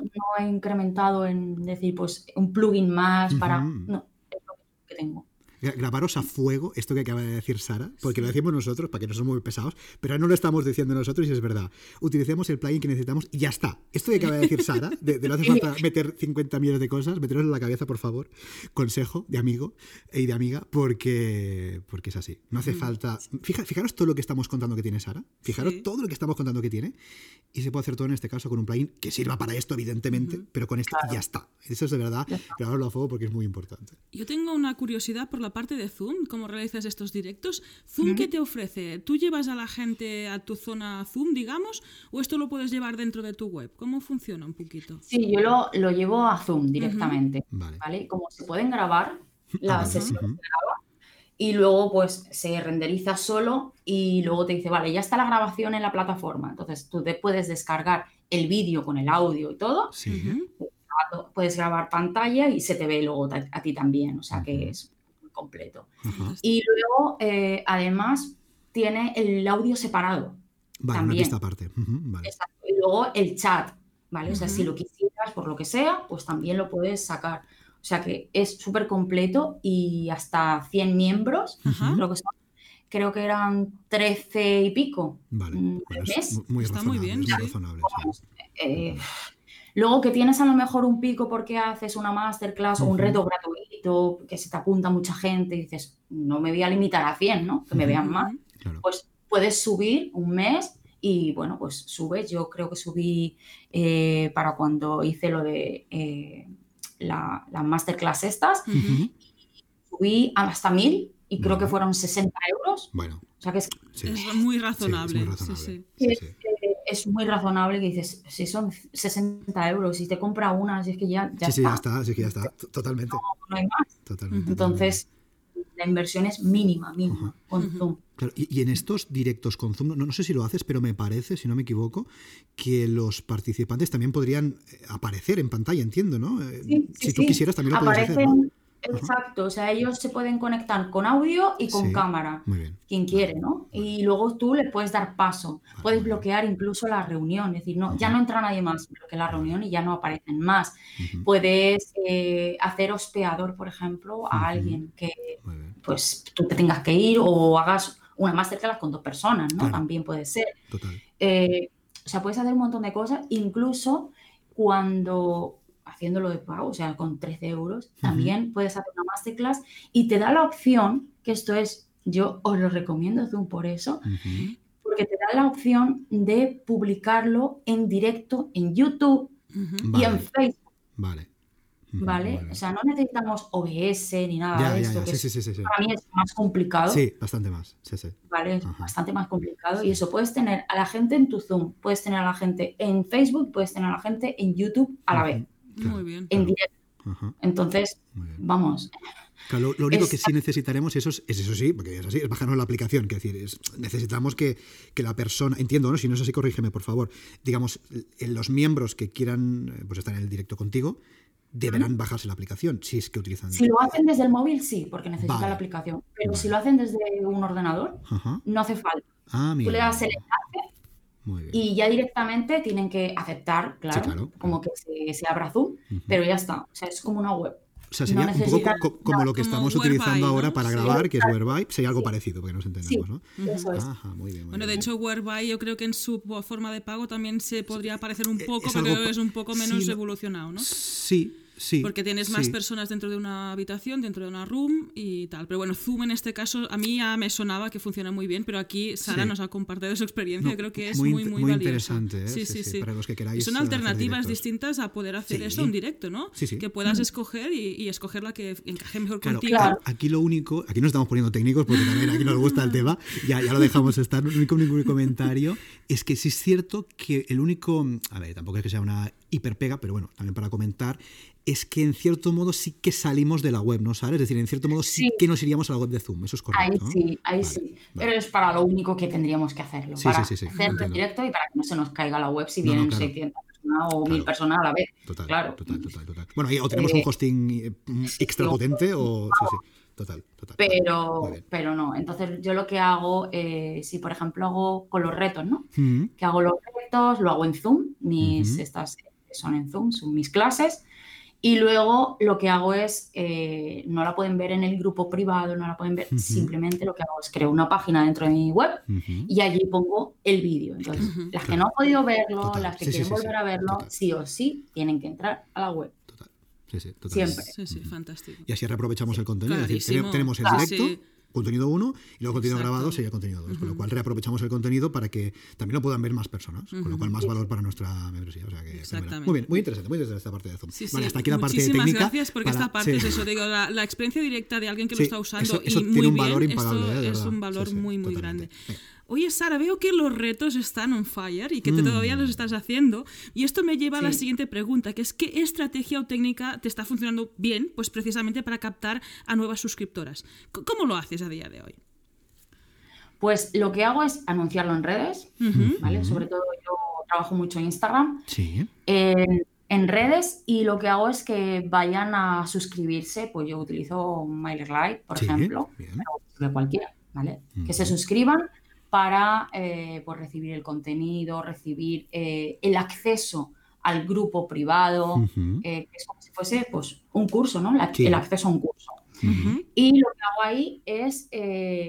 No, he incrementado en decir, pues, un plugin más para. No, es lo que tengo. Gra- Grabaros a fuego esto que acaba de decir Sara, porque lo decimos nosotros, para que no somos muy pesados, pero no lo estamos diciendo nosotros y es verdad. Utilicemos el plugin que necesitamos y ya está. Esto que acaba de decir Sara, de, de no hace falta meter 50 millones de cosas, meterlos en la cabeza, por favor. Consejo de amigo y de amiga, porque, porque es así. No hace falta. Fija- fijaros todo lo que estamos contando que tiene Sara, fijaros Sí. todo lo que estamos contando que tiene, y se puede hacer todo en este caso con un plugin que sirva para esto, evidentemente, pero con esto ya está. Eso es de verdad, grabarlo a fuego porque es muy importante. Yo tengo una curiosidad por la parte de Zoom, cómo realizas estos directos. ¿Zoom qué te ofrece? ¿Tú llevas a la gente a tu zona Zoom, digamos, o esto lo puedes llevar dentro de tu web? ¿Cómo funciona un poquito? Sí, yo lo, lo llevo a Zoom directamente. Vale. ¿vale? Como se pueden grabar, la Ah, sesión se graba y luego pues se renderiza solo y luego te dice, vale, ya está la grabación en la plataforma. Entonces tú te puedes descargar el vídeo con el audio y todo, Sí. Puedes grabar pantalla y se te ve luego a ti también, o sea que es completo. Y luego, eh, además, tiene el audio separado. Vale, una También. pista aparte. Ujú, vale. Exacto. Y luego el chat, ¿vale? O sea, si lo quisieras por lo que sea, pues también lo puedes sacar. O sea que es súper completo y hasta 100 miembros, creo que son. Creo que eran 13 y pico. Vale. Mm, Bueno, al es mes. mu- muy Está muy bien, es muy sí. razonable, sí. eh, luego que tienes a lo mejor un pico porque haces una masterclass o un reto gratuito, que se te apunta mucha gente y dices, no me voy a limitar a 100, ¿no? Que me vean más. Claro. Pues puedes subir un mes y bueno, pues subes. Yo creo que subí eh, para cuando hice lo de eh, la, la masterclass estas, subí hasta 1000 y creo que fueron 60 euros. Bueno, O sea que es, sí. Es muy Sí, razonable. es muy sí, razonable. sí. Sí, es, sí. muy razonable que dices, si son 60 euros, si te compra una, si es que ya, ya Sí, sí, está, ya está, sí que ya está. Totalmente. no hay más. Totalmente. Entonces, la inversión es mínima, mínima, con. Zoom. Claro, y, y en estos directos con Zoom, no, no sé si lo haces, pero me parece, si no me equivoco, que los participantes también podrían eh, aparecer en pantalla, entiendo, ¿no? Eh, Sí, sí, si tú sí. quisieras también lo puedes hacer, ¿no? Exacto, o sea, ellos se pueden conectar con audio y con Sí. cámara, Muy bien. quien quiere, ¿no? Y luego tú le puedes dar paso, puedes bloquear incluso la reunión, es decir, no, ya no entra nadie más, bloquea la reunión y ya no aparecen más. Puedes eh, hacer hospeador, por ejemplo, a alguien que pues tú te tengas que ir o hagas una masterclass con dos personas, ¿no? Claro. También puede ser. Total. Eh, o sea, puedes hacer un montón de cosas, incluso cuando haciéndolo de pago, o sea, con 13 euros, también puedes hacer una masterclass y te da la opción, que esto es, yo os lo recomiendo Zoom por eso, porque te da la opción de publicarlo en directo en YouTube y en. Facebook, Vale. ¿vale? O sea, no necesitamos OBS ni nada Ya, de esto, ya. que Sí, es- sí, sí, sí. sí. para mí es más complicado. Sí, bastante más. Sí, sí. ¿vale? Es Ajá. bastante más complicado Sí. y eso, puedes tener a la gente en tu Zoom, puedes tener a la gente en Facebook, puedes tener a la gente en YouTube a la vez. Muy bien. en directo. Ajá, Entonces, vamos, Claro, lo, único que sí necesitaremos, eso es, eso sí, porque es así, es bajarnos la aplicación. Que decir, necesitamos que, la persona, entiendo, ¿no? Si no es así, corrígeme, por favor. Digamos, los miembros que quieran eh, pues, estar en el directo contigo deberán bajarse la aplicación, si es que utilizan. Si lo hacen desde el móvil, sí, porque necesitan la aplicación. Pero si lo hacen desde un ordenador, no hace falta. Ah, Tú le das el enlace y ya directamente tienen que aceptar, claro, como que se, abra Zoom, pero ya está. O sea, es como una web. O sea, sería un poco como lo que estamos utilizando ahora para grabar, que es Whereby, sería algo parecido, porque nos entendemos, ¿no? Eso es. muy bien, bueno, de hecho, Whereby yo creo que en su forma de pago también se podría parecer un poco, pero es un poco menos evolucionado, ¿no? Sí, porque tienes más personas dentro de una habitación, dentro de una room y tal. Pero bueno, Zoom en este caso a mí ya me sonaba que funciona muy bien, pero aquí Sara nos ha compartido su experiencia, creo que es muy, muy, muy, interesante. ¿eh? Sí, sí, sí, Para los que queráis. son alternativas distintas a poder hacer esto en directo, ¿no? Que puedas escoger y, escoger la que encaje mejor contigo. Claro. Aquí lo único, aquí no estamos poniendo técnicos porque también aquí nos gusta el tema, ya, ya lo dejamos estar, el único, único comentario es que sí es cierto que el único, a ver, tampoco es que sea una hiperpega, pero bueno, también para comentar, es que en cierto modo sí que salimos de la web, ¿no sabes? Es decir, en cierto modo sí, que nos iríamos a la web de Zoom, eso es correcto. Ahí sí, ahí sí. Pero es para lo único que tendríamos que hacerlo. para hacerlo en directo y para que no se nos caiga la web si vienen 600 personas o 1000 personas a la vez. Total, claro. total, total, total. Bueno, o tenemos un eh, hosting eh, extra potente o... Sí, sí. Total, total. Pero, pero no. Entonces, yo lo que hago, eh, si por ejemplo hago con los retos, ¿no? Que hago los retos, lo hago en Zoom, mis estas son en Zoom, son mis clases. Y luego lo que hago es, eh, no la pueden ver en el grupo privado, no la pueden ver, simplemente lo que hago es creo una página dentro de mi web y allí pongo el vídeo. Entonces, las que no han podido verlo, las que quieren volver a verlo, sí. o sí, tienen que entrar a la web. Total. Sí, sí, Siempre. Sí, sí, fantástico. Y así reaprovechamos el contenido. Es decir, tenemos el directo contenido 1 y luego contenido grabado sería contenido 2. Con lo cual reaprovechamos el contenido para que también lo puedan ver más personas, con lo cual más valor para nuestra membresía. O sea que, muy bien, muy interesante, muy interesante esta parte de Zoom. vale, hasta aquí la parte Muchísimas técnica. gracias porque esta parte es eso, digo, la, experiencia directa de alguien que lo está usando y muy tiene un bien, valor impagable, ¿eh? es un valor muy, muy grande. Oye, Sara, veo que los retos están on fire y que todavía los mm. estás haciendo. Y esto me lleva a la siguiente pregunta, que es ¿qué estrategia o técnica te está funcionando bien? Pues precisamente para captar a nuevas suscriptoras. ¿Cómo lo haces a día de hoy? Pues lo que hago es anunciarlo en redes, ¿vale? Sobre todo yo trabajo mucho en Instagram. Sí. En, redes y lo que hago es que vayan a suscribirse, pues yo utilizo MailerLite, por ejemplo, de cualquiera, ¿vale? Que se suscriban para eh, pues recibir el contenido, recibir eh, el acceso al grupo privado, eh, que es como si fuese pues, un curso, ¿no? El acceso a un curso. Y lo que hago ahí es,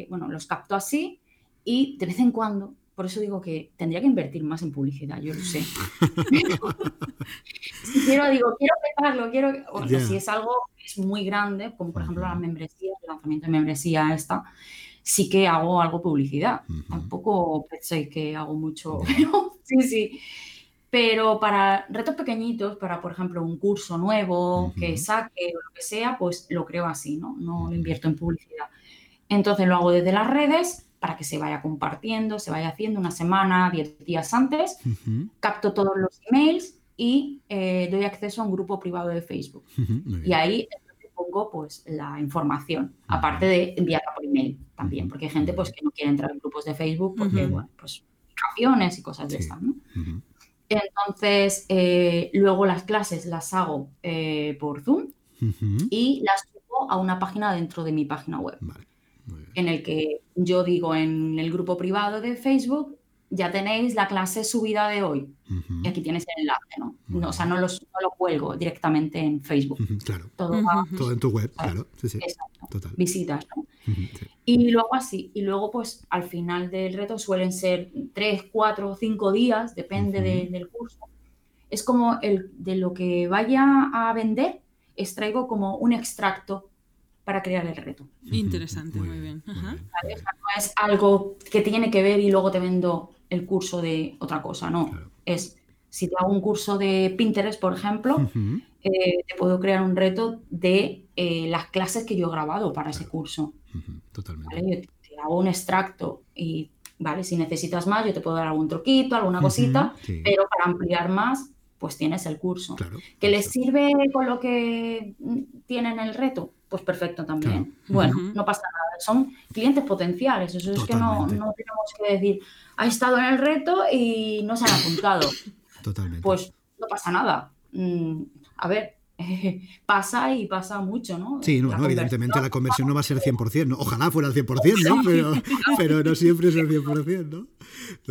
bueno, los capto así y de vez en cuando, por eso digo que tendría que invertir más en publicidad, yo lo sé. si quiero, digo, quiero pegarlo, quiero. O si es algo que es muy grande, como por ejemplo la membresía, el lanzamiento de membresía esta, sí que hago algo publicidad. Tampoco pensé que hago mucho, sí, sí. Pero para retos pequeñitos, para por ejemplo un curso nuevo que saque o lo que sea, pues lo creo así, ¿no? No lo invierto en publicidad. Entonces lo hago desde las redes para que se vaya compartiendo, se vaya haciendo una semana, diez días antes, capto todos los emails y eh, doy acceso a un grupo privado de Facebook. y ahí pongo pues la información, aparte de enviarla por email también, porque hay gente pues que no quiere entrar en grupos de Facebook porque, bueno, pues y cosas de estas, ¿no? Entonces, eh, luego las clases las hago eh, por Zoom y las subo a una página dentro de mi página web. Vale en el que yo digo en el grupo privado de Facebook, ya tenéis la clase subida de hoy. Y aquí tienes el enlace, ¿no? o sea, no, los, lo cuelgo directamente en Facebook. claro. Todo, en tu web, claro. Sí, sí. Total. Visitas, ¿no? Y luego así. Y luego, pues, al final del reto suelen ser tres, cuatro o cinco días, depende del curso. Es como el de lo que vaya a vender, extraigo como un extracto para crear el reto. Interesante, muy, bien. no es algo que tiene que ver y luego te vendo el curso de otra cosa, no. Es, si te hago un curso de Pinterest, por ejemplo, eh, te puedo crear un reto de eh, las clases que yo he grabado para ese curso. Totalmente. te, hago un extracto y, ¿vale? Si necesitas más, yo te puedo dar algún troquito, alguna cosita, pero para ampliar más, pues tienes el curso. ¿Que les sirve con lo que tienen el reto? Pues perfecto también. Bueno, no pasa nada. Son clientes potenciales. Eso es que no, no, tenemos que decir, ha estado en el reto y no se han apuntado. Totalmente. Pues no pasa nada. Mm, a ver, pasa y pasa mucho, ¿no? Sí, no, evidentemente la conversión no va a ser 100%, ¿no? Ojalá fuera el 100%, ¿no? Pero, pero no siempre es el 100%, ¿no?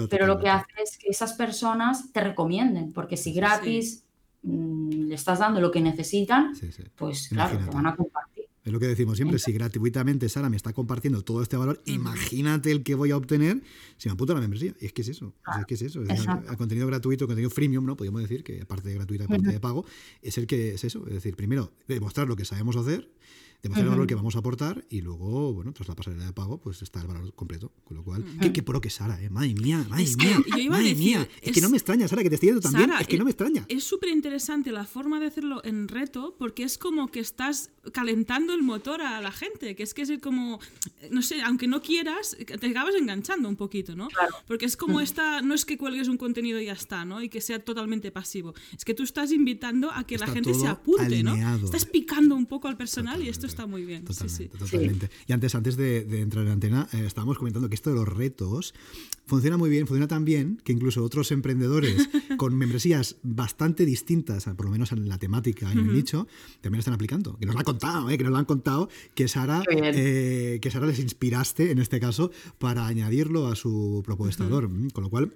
pero lo que hace es que esas personas te recomienden, porque si gratis mm, le estás dando lo que necesitan, pues claro, te van a compartir. Es lo que decimos siempre, si gratuitamente Sara me está compartiendo todo este valor, imagínate el que voy a obtener si me apunto a la membresía. Y es que es eso, es que es eso. el contenido gratuito, el contenido freemium, ¿no? Podríamos decir que aparte de gratuita, aparte de pago, es el que es eso. Es decir, primero, demostrar lo que sabemos hacer, demostrar el valor que vamos a aportar y luego, bueno, tras la pasarela de pago, pues está el valor completo. Con lo cual, qué, qué, pro que Sara, ¿eh? Madre mía, madre mía, madre mía. Es, que no me extraña, Sara, que te estés yendo también. es que no me extraña. Es súper interesante la forma de hacerlo en reto porque es como que estás calentando el motor a la gente, que es que es como, no sé, aunque no quieras, te acabas enganchando un poquito, ¿no? Porque es como esta, no es que cuelgues un contenido y ya está, ¿no? Y que sea totalmente pasivo. Es que tú estás invitando a que la gente se apunte, ¿no? Estás picando un poco al personal y esto está muy bien. Totalmente, totalmente. Y antes, antes de, entrar en antena, eh, estábamos comentando que esto de los retos funciona muy bien, funciona tan bien que incluso otros emprendedores con membresías bastante distintas, por lo menos en la temática y en el nicho, también están aplicando. Que nos lo han contado, ¿eh? que nos lo han contado, que Sara, eh, que Sara les inspiraste en este caso para añadirlo a su propuesta valor. Con lo cual,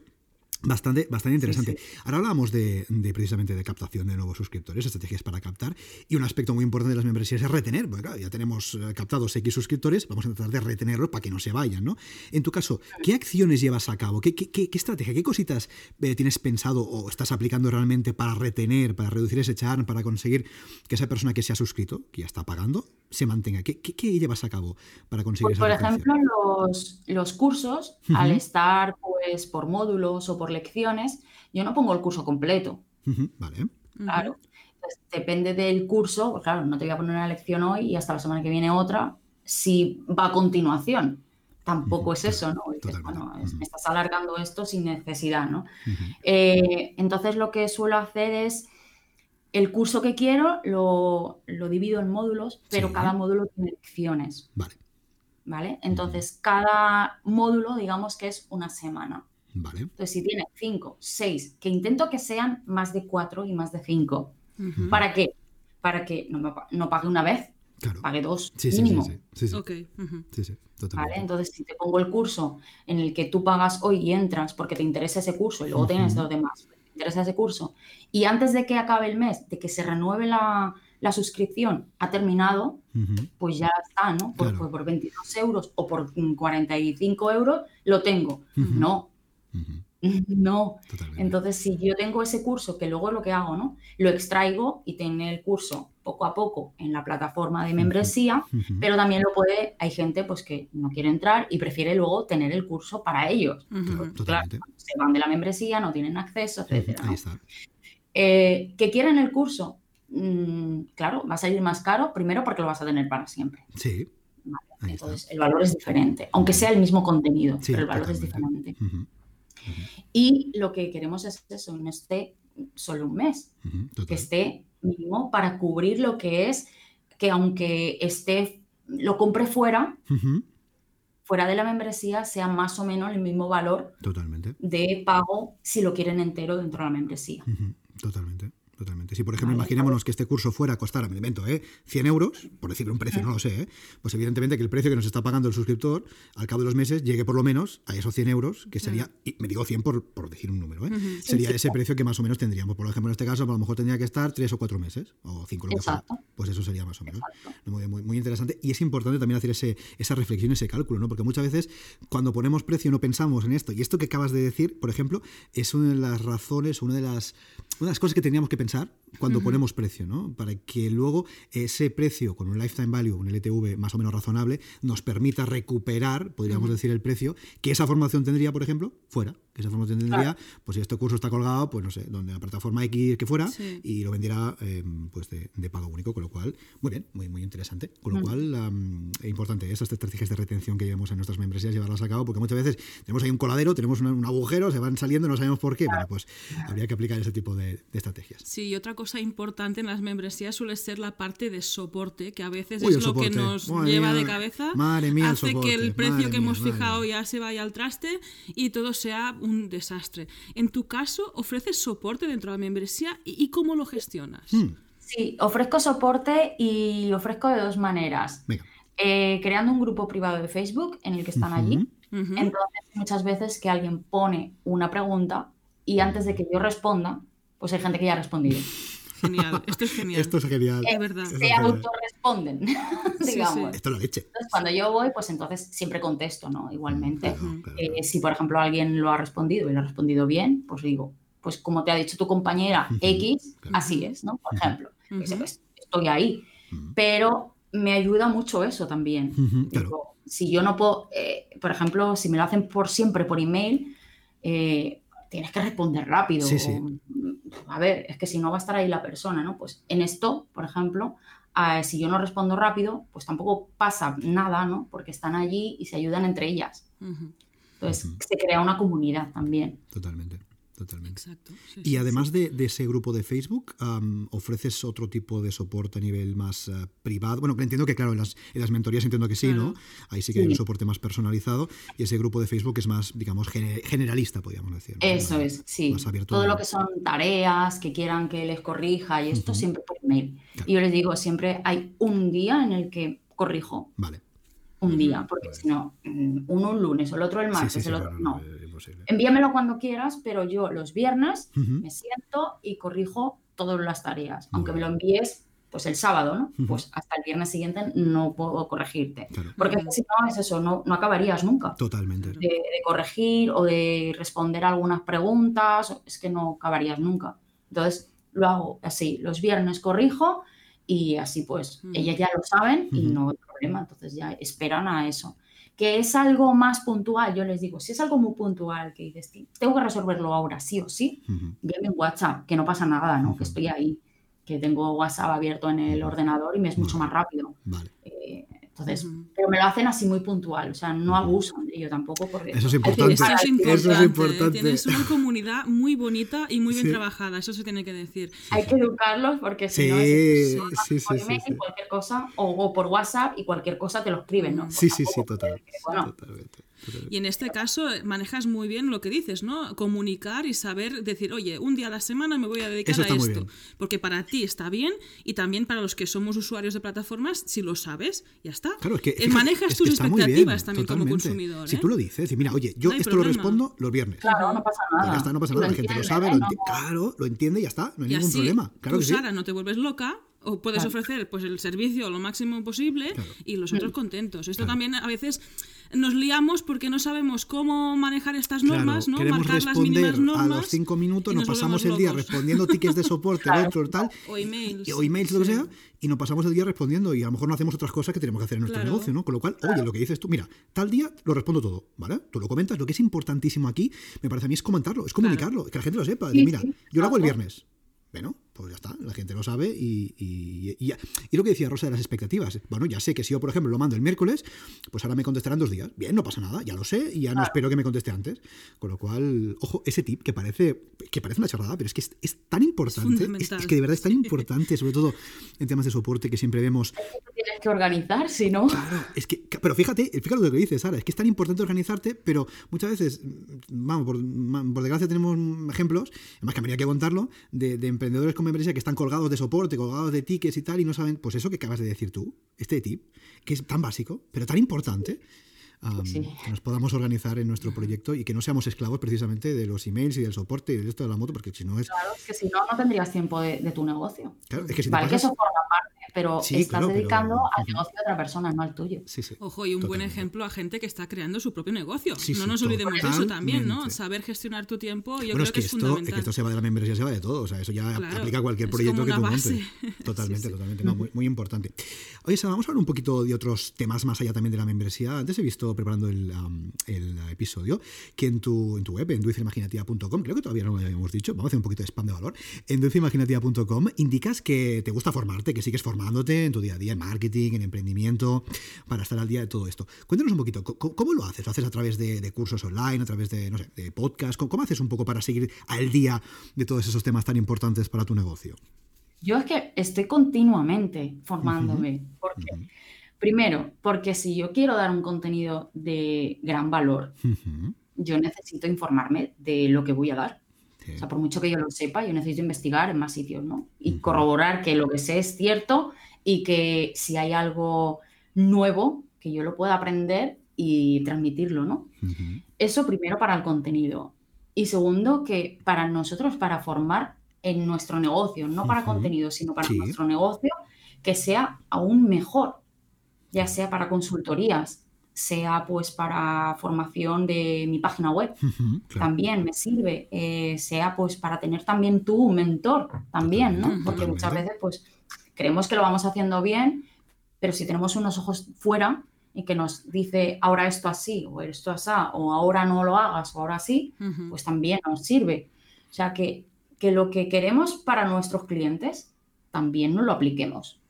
Bastante, bastante interesante. Ahora hablábamos de, precisamente de captación de nuevos suscriptores, estrategias para captar, y un aspecto muy importante de las membresías es retener, porque claro, ya tenemos eh, captados X suscriptores, vamos a tratar de retenerlos para que no se vayan, ¿no? En tu caso, ¿qué acciones llevas a cabo? ¿Qué, qué, estrategia, qué cositas eh, tienes pensado o estás aplicando realmente para retener, para reducir ese churn, para conseguir que esa persona que se ha suscrito, que ya está pagando, se mantenga? ¿Qué, qué llevas a cabo para conseguir pues, Por ejemplo, los, los cursos, al estar pues por módulos o por lecciones, yo no pongo el curso completo. Vale. Claro. depende del curso, pues claro, no te voy a poner una lección hoy y hasta la semana que viene otra, si va a continuación. Tampoco es eso, ¿no? bueno, me estás alargando esto sin necesidad, ¿no? Eh, entonces lo que suelo hacer es el curso que quiero lo, divido en módulos, pero cada módulo tiene lecciones. Vale. ¿Vale? Entonces, cada módulo, digamos que es una semana. Entonces, si tiene cinco, seis, que intento que sean más de cuatro y más de cinco. ¿Para qué? Para que no, no pague una vez, pague dos mínimo. Sí, sí, sí. ¿Vale? Entonces, si te pongo el curso en el que tú pagas hoy y entras porque te interesa ese curso y luego tienes los demás, te interesa ese curso, y antes de que acabe el mes, de que se renueve la, suscripción, ha terminado, pues ya está, ¿no? Por, por, 22 euros o por 45 euros lo tengo. No, No. Entonces, si yo tengo ese curso, que luego lo que hago, ¿no? Lo extraigo y tengo el curso poco a poco en la plataforma de membresía, pero también lo puede, hay gente pues que no quiere entrar y prefiere luego tener el curso para ellos. se van de la membresía, no tienen acceso, etc. Eh, ¿Que quieren el curso? Mm, claro, va a salir más caro, primero porque lo vas a tener para siempre. Sí. Entonces, el valor es diferente, aunque sea el mismo contenido, pero el valor es diferente. Y lo que queremos es eso, no esté solo un mes, que esté mínimo para cubrir lo que es que aunque esté, lo compre fuera, fuera de la membresía, sea más o menos el mismo valor Totalmente. de pago si lo quieren entero dentro de la membresía. Totalmente. Totalmente. Si, por ejemplo, imaginémonos que este curso fuera a costar, me invento, ¿eh? 100 euros, por decir un precio, no lo sé, ¿eh? pues evidentemente que el precio que nos está pagando el suscriptor al cabo de los meses llegue por lo menos a esos 100 euros, que sería, y me digo 100 por, por decir un número, ¿eh? sería ese precio que más o menos tendríamos. Por ejemplo, en este caso, a lo mejor tendría que estar 3 o 4 meses, o 5 lo que sea. Pues eso sería más o menos. Muy, muy, interesante. Y es importante también hacer ese, esa reflexión, ese cálculo, ¿no? porque muchas veces cuando ponemos precio no pensamos en esto. Y esto que acabas de decir, por ejemplo, es una de las razones, una de las, una de las cosas que teníamos que pensar cuando ponemos precio, ¿no? Para que luego ese precio con un lifetime value, un LTV más o menos razonable, nos permita recuperar, podríamos decir, el precio que esa formación tendría, por ejemplo, fuera, esa formación tendría, pues si este curso está colgado, pues no sé, donde la plataforma X que fuera, Sí. y lo vendiera eh, pues de, de pago único, con lo cual, muy bien, muy, muy interesante. Con lo cual, am, es importante estas estrategias de retención que llevamos en nuestras membresías, llevarlas a cabo, porque muchas veces tenemos ahí un coladero, tenemos un, un agujero, se van saliendo, no sabemos por qué. Bueno, pues habría que aplicar ese tipo de, de estrategias. Sí, y otra cosa importante en las membresías suele ser la parte de soporte, que a veces Uy, es el lo que nos Madre lleva mía, de cabeza, madre mía, el hace que soporte, el precio madre que hemos fijado ya se vaya al traste y todo sea un desastre. En tu caso, ¿ofreces soporte dentro de la membresía y, y cómo lo gestionas? Hmm, Sí, ofrezco soporte y ofrezco de dos maneras. Eh, creando un grupo privado de Facebook en el que están allí. Entonces, muchas veces que alguien pone una pregunta y antes de que yo responda, pues hay gente que ya ha respondido. Genial, esto es genial. Esto es genial. Es verdad. Es Se genial. autorresponden, Sí, digamos. Esto es la leche. Entonces, cuando yo voy, pues entonces siempre contesto, ¿no? Igualmente. Claro, claro, Eh, si, por ejemplo, alguien lo ha respondido y lo ha respondido bien, pues digo, pues como te ha dicho tu compañera X, claro. así es, ¿no? Por ejemplo. Dice, pues, estoy ahí. Pero me ayuda mucho eso también. Digo, si yo no puedo, eh, por ejemplo, si me lo hacen por siempre por email, eh, tienes que responder rápido. Sí, sí. A ver, es que si no va a estar ahí la persona, ¿no? Pues en esto, por ejemplo, ah, si yo no respondo rápido, pues tampoco pasa nada, ¿no? Porque están allí y se ayudan entre ellas. Entonces se crea una comunidad también. Totalmente, totalmente. Exacto. sí, Y sí, además de, de ese grupo de Facebook, ¿ofreces otro tipo de soporte a nivel más eh, privado? Bueno, entiendo que, claro, en las, en las mentorías entiendo que sí, ¿no? Ahí sí que hay un soporte más personalizado y ese grupo de Facebook es más, digamos, gene- generalista, podríamos decir. ¿no? Eso Más- es, sí. Más abierto Todo a- lo que son tareas que quieran que les corrija y esto siempre por email. Claro. Y yo les digo, siempre hay un día en el que corrijo. Vale. Un día, porque si no, mm, uno un lunes, el otro el martes, sí, sí, el otro claro, no. Envíamelo cuando quieras, pero yo los viernes me siento y corrijo todas las tareas. Muy Aunque me lo envíes pues el sábado, ¿no? Pues hasta el viernes siguiente no puedo corregirte. Claro. Porque si no es eso, no, no acabarías nunca. Totalmente. De, de corregir o de responder algunas preguntas, es que no acabarías nunca. Entonces lo hago así, los viernes corrijo y así pues Ujú. ellas ya lo saben y no hay problema, entonces ya esperan a eso. Que es algo más puntual, yo les digo, si es algo muy puntual que dices, "Ti- tengo que resolverlo ahora, sí o sí, envíame un WhatsApp, que no pasa nada, ¿no? Que estoy ahí, que tengo WhatsApp abierto en el ordenador y me es mucho más rápido. Vale. Eh, entonces, pero me lo hacen así muy puntual, o sea, no abusan de ello tampoco porque Eso es importante. Eso educar es al importante. cliente, Eso es importante. Tienes una comunidad muy bonita y muy bien Sí. trabajada, eso se tiene que decir. Hay que educarlos porque si Sí, no es sí, sí, por sí, email sí. cualquier cosa o, o por WhatsApp y cualquier cosa te lo escriben, ¿no? Sí, Pues sí, sí, total. bueno, totalmente. Y en este caso eh, manejas muy bien lo que dices, ¿no? Comunicar y saber decir, oye, un día a la semana me voy a dedicar Eso a esto. bien. Porque para ti está bien y también para los que somos usuarios de plataformas, si lo sabes, ya está. Claro, es que Eh, fíjate, manejas es tus que está muy bien, expectativas también como consumidor. Si ¿eh? tú lo dices, y mira, oye, yo No esto lo respondo los viernes. claro, no pasa nada. ya está, no pasa nada, la gente lo sabe, lo No- enti- claro, lo entiende y ya está, no hay y ningún así, problema. Claro tú, que sí. Sara, no te vuelves loca o puedes Claro. ofrecer pues el servicio lo máximo posible Claro. y los otros contentos. Esto Claro. también a veces nos liamos porque no sabemos cómo manejar estas Claro, normas, ¿no? queremos Marcar las responder mínimas normas. a los cinco minutos, y nos pasamos el día respondiendo tickets de soporte, otro, tal, O emails. o emails, lo que Sí. sea, y nos pasamos el día respondiendo y a lo mejor no hacemos otras cosas que tenemos que hacer en nuestro Claro. negocio, ¿no? Con lo cual, oye, lo que dices tú, mira, tal día lo respondo todo, ¿vale? Tú lo comentas, lo que es importantísimo aquí, me parece a mí es comentarlo, es comunicarlo, que la gente lo sepa, de, mira, sí, yo lo hago el viernes. Bueno, pues ya está, la gente lo sabe y, y, y, y lo que decía Rosa de las expectativas. Bueno, ya sé que si yo, por ejemplo, lo mando el miércoles, pues ahora me contestarán dos días. Bien, no pasa nada, ya lo sé y ya no espero que me conteste antes. Con lo cual, ojo, ese tip que parece, que parece una charrada, pero es que es, es tan importante, es, que de verdad es tan importante, sobre todo en temas de soporte que siempre vemos. Tienes que organizar, si no. Claro, es que, pero fíjate, fíjate lo que dices, Sara, es que es tan importante organizarte, pero muchas veces, vamos, por, desgracia tenemos ejemplos, además que habría que contarlo, de, de emprendedores con membresía que están colgados de soporte, colgados de tickets y tal, y no saben, pues eso que acabas de decir tú, este tip, que es tan básico, pero tan importante. am, Sí. que nos podamos organizar en nuestro proyecto y que no seamos esclavos precisamente de los emails y del soporte y de esto de la moto, porque si no es. Claro, es que si no, no tendrías tiempo de, de tu negocio. Claro, es que si vale, que pasas- eso forma parte, pero Sí, estás claro, pero- dedicando al negocio de otra persona, no al tuyo. Sí, sí. Ojo, y un buen ejemplo a gente que está creando su propio negocio. Sí, no sí, nos olvidemos de eso también, ¿no? Saber gestionar tu tiempo, yo bueno, creo es que, es, esto, es fundamental. que esto se va de la membresía, se va de todo. O sea, eso ya Claro, aplica a cualquier proyecto que tú una montes. base. Totalmente, Sí, sí. totalmente. No, muy, muy importante. Oye, Sara, vamos a hablar un poquito de otros temas más allá también de la membresía. Antes he visto, preparando el, um, el episodio, que en tu, en tu web, en dulceimaginativa.com, creo que todavía no lo habíamos dicho, vamos a hacer un poquito de spam de valor, en dulceimaginativa.com indicas que te gusta formarte, que sigues formándote en tu día a día, en marketing, en emprendimiento, para estar al día de todo esto. Cuéntanos un poquito, ¿cómo, cómo lo haces? ¿Lo haces a través de, de cursos online, a través de, no sé, de podcast? ¿Cómo, cómo haces un poco para seguir al día de todos esos temas tan importantes para tu negocio? Yo es que estoy continuamente formándome. ¿Por qué? Ujú. Primero, porque si yo quiero dar un contenido de gran valor, yo necesito informarme de lo que voy a dar. Sí. O sea, por mucho que yo lo sepa, yo necesito investigar en más sitios, ¿no? Y corroborar que lo que sé es cierto y que si hay algo nuevo, que yo lo pueda aprender y transmitirlo, ¿no? Eso primero para el contenido. Y segundo, que para nosotros, para formar en nuestro negocio, no para contenido, sino para Sí. nuestro negocio, que sea aún mejor, ya sea para consultorías, sea pues para formación de mi página web. Claro. también me sirve, eh, sea pues para tener también tú un mentor, también, ¿no? Porque muchas veces pues creemos que lo vamos haciendo bien, pero si tenemos unos ojos fuera y que nos dice ahora esto así, o esto así, o ahora no lo hagas, o ahora sí, pues también nos sirve. O sea, que, que lo que queremos para nuestros clientes también nos lo apliquemos.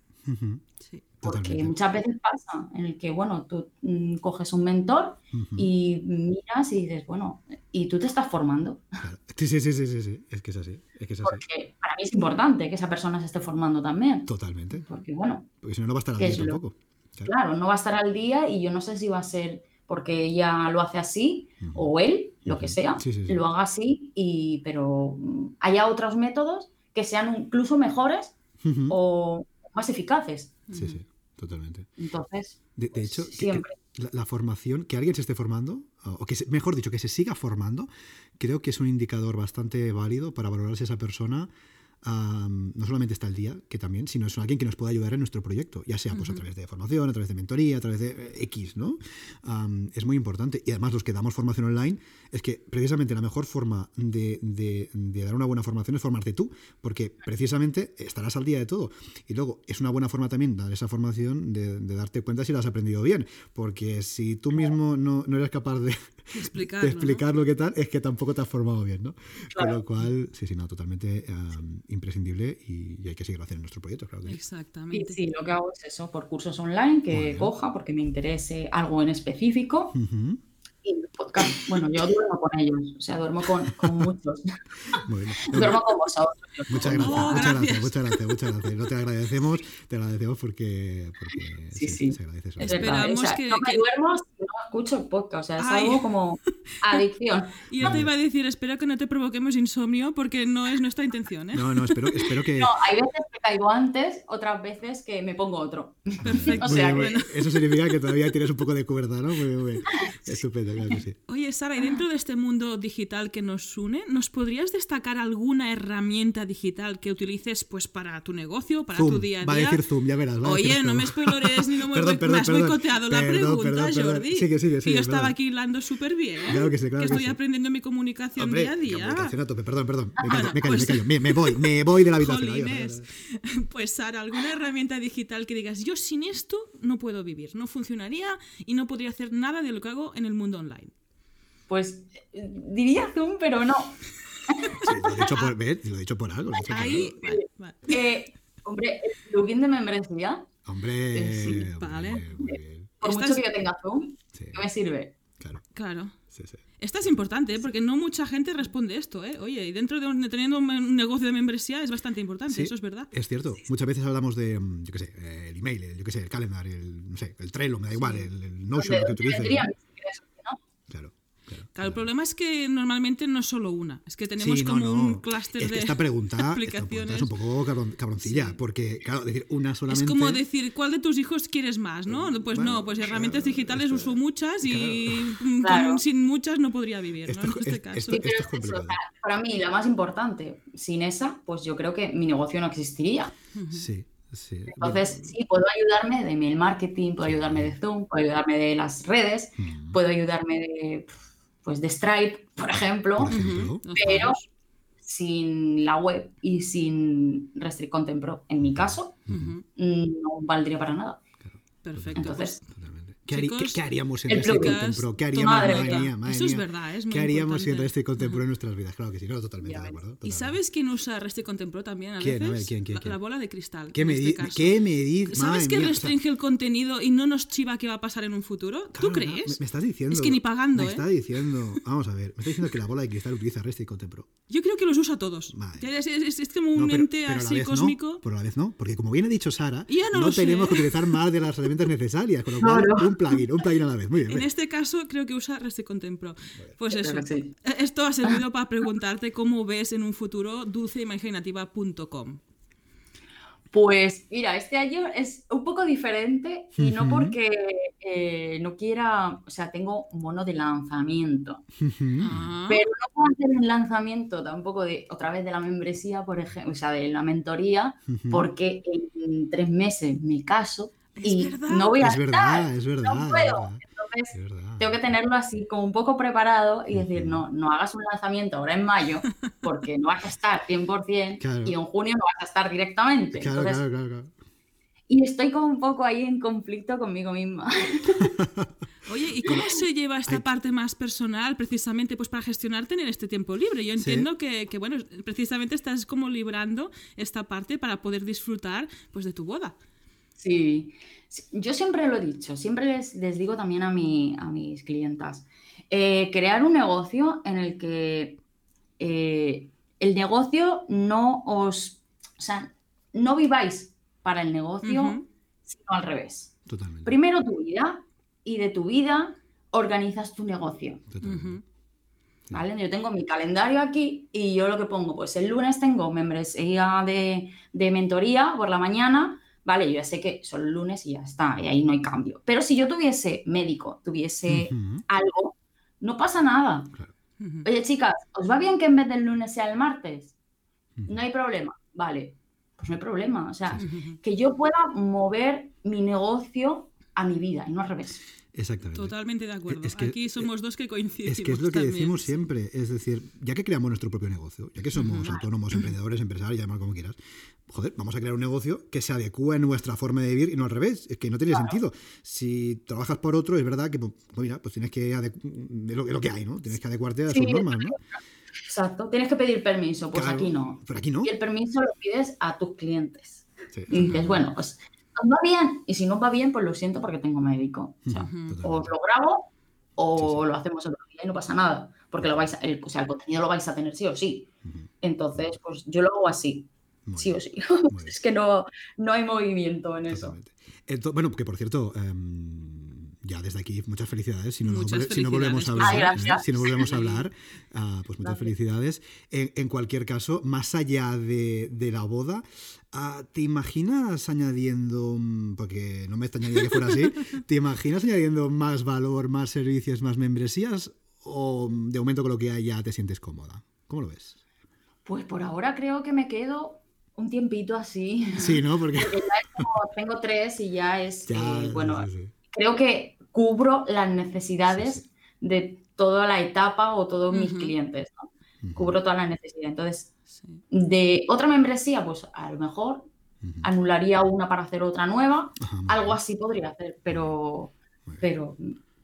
Porque Totalmente. muchas veces pasa en el que, bueno, tú mm, coges un mentor y miras y dices, bueno, y tú te estás formando. Claro. Sí, sí, sí, sí, sí. Es que es así. Es que es así. Porque para mí es importante que esa persona se esté formando también. Totalmente. Porque, bueno, Porque si no, no va a estar al ¿Qué día es lo- tampoco. Claro. claro, no va a estar al día y yo no sé si va a ser porque ella lo hace así o él, lo que sea, Sí, sí, sí. lo haga así, y, pero mm, haya otros métodos que sean incluso mejores o más eficaces. Sí, sí, totalmente. Entonces, De, de pues, hecho, que- que siempre. la, la formación, que alguien se esté formando, o o que se- mejor dicho, que se siga formando, creo que es un indicador bastante válido para valorar si esa persona no solamente está al día, que también, sino es alguien que nos puede ayudar en nuestro proyecto, ya sea pues, a través de formación, a través de mentoría, a través de eh, X, ¿no? Es muy importante. Y además, los que damos formación online, es que precisamente la mejor forma de, de- de dar una buena formación es formarte tú, porque precisamente estarás al día de todo. Y luego, es una buena forma también dar esa formación de, de darte cuenta si la has aprendido bien, porque si tú mismo no, no eres capaz de, Explicarlo, de ¿no? explicar lo que tal, es que tampoco te has formado bien, ¿no? Con lo cual, sí, sí, no, totalmente am, imprescindible y, y hay que seguirlo haciendo en nuestro proyecto, claro que sí. Y Exactamente. sí, lo que hago es eso, por cursos online que coja porque me interese algo en específico. Ujú. Y podcast, bueno, yo duermo con ellos, o sea, duermo con, con muchos. Muy bien. duermo con vosotros. Muchas gracias, Oh, muchas gracias. gracias, muchas gracias, muchas gracias. No te agradecemos, te agradecemos porque, porque Sí, sí. se agradece eso. Es verdad, Esperamos o sea, que- no me que- duermo si no escucho el podcast, o sea, es Ay. algo como adicción. Y yo te iba a decir, espero que no te provoquemos insomnio porque no es nuestra intención, ¿eh? No, no, espero, espero que... No, hay veces que caigo antes, otras veces que me pongo otro. Perfecto. o Muy sea bien, muy que- bien. Eso significa que todavía tienes un poco de cuerda, ¿no? Muy bien, muy bien. Estupendo, claro que sí. Oye, Sara, y dentro de este mundo digital que nos une, ¿nos podrías destacar alguna herramienta digital que utilices pues para tu negocio, para tu día a va a día? decir Zoom, ya verás. va a decir Oye, no me spoilores ni no me, Perdón, perdón, me has perdón. boicoteado la pregunta. Jordi. Sigue, sigue, Que sigue, yo estaba aquí hilando súper bien. ¿eh? Claro que sí, claro que que estoy sí. aprendiendo mi comunicación Hombre, día a día. comunicación a tope, perdón, perdón. Me callo, Bueno, me callo, pues- me callo. Me, me voy, me voy de la habitación. Jolines. Pues Sara, ¿alguna herramienta digital que digas, yo sin esto no puedo vivir, no funcionaría y no podría hacer nada de lo que hago en el mundo online? Pues eh, diría Zoom, pero no. Sí, lo he dicho por, ¿ves? Lo he dicho por algo. lo he dicho por Ahí, algo. vale, vale. Eh, hombre, el plugin de membresía, Hombre, Sí, muy vale. bien, muy bien. por Esta mucho es- que yo tenga Zoom, Sí, ¿qué me sirve? claro. Claro. Sí, sí. Esta es importante, ¿eh? porque no mucha gente responde esto, ¿eh? Oye, y dentro de, un- teniendo un, negocio de membresía es bastante importante, Sí, eso es verdad. Es cierto. Muchas veces hablamos de, mm, yo qué sé, eh, el email, el, yo qué sé, el calendar, el, no sé, el Trello, me da igual, el, el Notion, ¿Dónde- lo que utilices. vendría ¿no? mis ingresos, no? Claro, claro. El problema es que normalmente no es solo una, es que tenemos Sí, no, como no. un clúster Es que de esta pregunta, esta pregunta aplicaciones. es un poco cabron- cabroncilla, Sí. porque, claro, decir una Es solamente... como decir, ¿cuál de tus hijos quieres más? ¿no? Pues Bueno, no, pues herramientas claro, digitales esto- uso muchas y Claro. con- sin muchas no podría vivir, Esto- ¿no? En este es- caso. esto- Sí, pero es es eso, para mí la más importante, sin esa, pues yo creo que mi negocio no existiría. Sí, Sí. Entonces, sí, puedo ayudarme de email marketing, puedo ayudarme de Zoom, puedo ayudarme de las redes, Mm. puedo ayudarme de, pues, de Stripe, por ejemplo, Por ejemplo. Los pero sin la web y sin Restrict Content Pro, en mi caso, no valdría para nada. Perfecto. Entonces, pues. ¿Qué, harí- Chicos, qué- qué haríamos en plugin. Content Pro? ¿Qué haríamos? madre Madre mía. madre Eso es verdad, es muy ¿Qué haríamos sin Content Pro en nuestras vidas? Claro que sí, no, totalmente Ya de acuerdo. ¿Y sabes quién usa Restrict Content Pro también a ¿Quién? A veces? ver, ¿quién, quién, La- bola de cristal. ¿Qué en me, este di- caso. ¿Qué me dices? ¿Sabes que restringe el contenido y no nos chiva qué va a pasar en un futuro? ¿Tú crees? Me, me estás diciendo. Es que ni pagando, Me ¿eh? está diciendo. Vamos a ver. Me está diciendo que la bola de cristal utiliza Restrict Content Pro. Yo creo que los usa todos. Madre Es, es- es- es como un No, pero- ente pero a así cósmico. Pero a la vez no, porque como bien ha dicho Sara, no tenemos que utilizar más de las herramientas necesarias, con lo cual Claro. un plugin, un plugin a la vez. Muy bien. En bien. este caso creo que usa Restrict Content Pro. Pues eso. sí. Esto ha servido para preguntarte cómo ves en un futuro dulceimaginativa.com. Pues mira, este año es un poco diferente y no porque eh, no quiera, o sea, tengo mono de lanzamiento. Ah, pero no puedo hacer un lanzamiento tampoco de otra vez de la membresía, por ejemplo, o sea, de la mentoría, porque en tres meses me caso Es y verdad. no voy a Es verdad, es verdad. no puedo. Entonces, es verdad. tengo que tenerlo así como un poco preparado y decir, no, no hagas un lanzamiento ahora en mayo porque no vas a estar 100% Claro. y en junio no vas a estar directamente. Claro, Entonces, claro, claro, claro. Y estoy como un poco ahí en conflicto conmigo misma. Oye, ¿y cómo se lleva esta Ay. parte más personal precisamente pues para gestionar tener este tiempo libre? Yo entiendo que, que, bueno, precisamente estás como librando esta parte para poder disfrutar pues de tu boda. Sí, Sí, yo siempre lo he dicho, siempre les, les digo también a, mi, a mis clientas, eh, crear un negocio en el que eh, el negocio no os, o sea, no viváis para el negocio, Ujú. sino al revés. Totalmente. Primero tu vida y de tu vida organizas tu negocio. totalmente. Ujú. ¿Vale? Yo tengo mi calendario aquí y yo lo que pongo, pues el lunes tengo membresía de, de mentoría por la mañana, ¿vale? Yo ya sé que son lunes y ya está, y ahí no hay cambio. Pero si yo tuviese médico, tuviese algo, no pasa nada. Oye, chicas, ¿os va bien que en vez del lunes sea el martes? No hay problema, vale. Pues no hay problema. O sea, que yo pueda mover mi negocio a mi vida y no al revés. Exactamente. Totalmente de acuerdo. Es que- Aquí somos dos que coincidimos. Es que es lo que también. decimos siempre, es decir, ya que creamos nuestro propio negocio, ya que somos autónomos, emprendedores, empresarios, llamar como quieras, joder, vamos a crear un negocio que se adecue a nuestra forma de vivir y no al revés, es que no tiene sentido. Si trabajas por otro, es verdad que, pues mira, pues tienes que de lo, que hay, ¿no? Tienes que adecuarte a Sí, sus normas, ¿no? Exacto. Tienes que pedir permiso, pues Claro, aquí no. Pero aquí no. Y el permiso lo pides a tus clientes. Sí, Y dices, bueno, pues va bien. Y si no va bien, pues lo siento porque tengo médico. O sea, o lo grabo o Sí, lo hacemos otro día y no pasa nada. Porque lo vais a- el, o sea, el contenido lo vais a tener sí o sí. Entonces, pues yo lo hago así, Muy sí bien. o sí. Es que no, no hay movimiento en eso. Totalmente. Ento- bueno, que por cierto, em, ya desde aquí muchas felicidades. Si no, no Muchas volve- si no volvemos a hablar, Ay. ¿eh? si no volvemos a hablar, ah, pues muchas Gracias. felicidades. En, en cualquier caso, más allá de, de la boda, ah, ¿te imaginas añadiendo, mm, porque no me extrañaría que fuera así, ¿te imaginas añadiendo más valor, más servicios, más membresías? ¿O mm, de momento con lo que hay ya te sientes cómoda? ¿Cómo lo ves? Pues por ahora creo que me quedo un tiempito así. Sí, ¿no? Porque Porque ya es como, tengo tres y ya es, ya, eh, bueno, sí, sí, sí. creo que cubro las necesidades Sí, sí. de toda la etapa o todos mis clientes. Cubro todas las necesidades. Entonces, Sí. de otra membresía, pues a lo mejor anularía una para hacer otra nueva. Ajá, Algo así podría hacer, pero, pero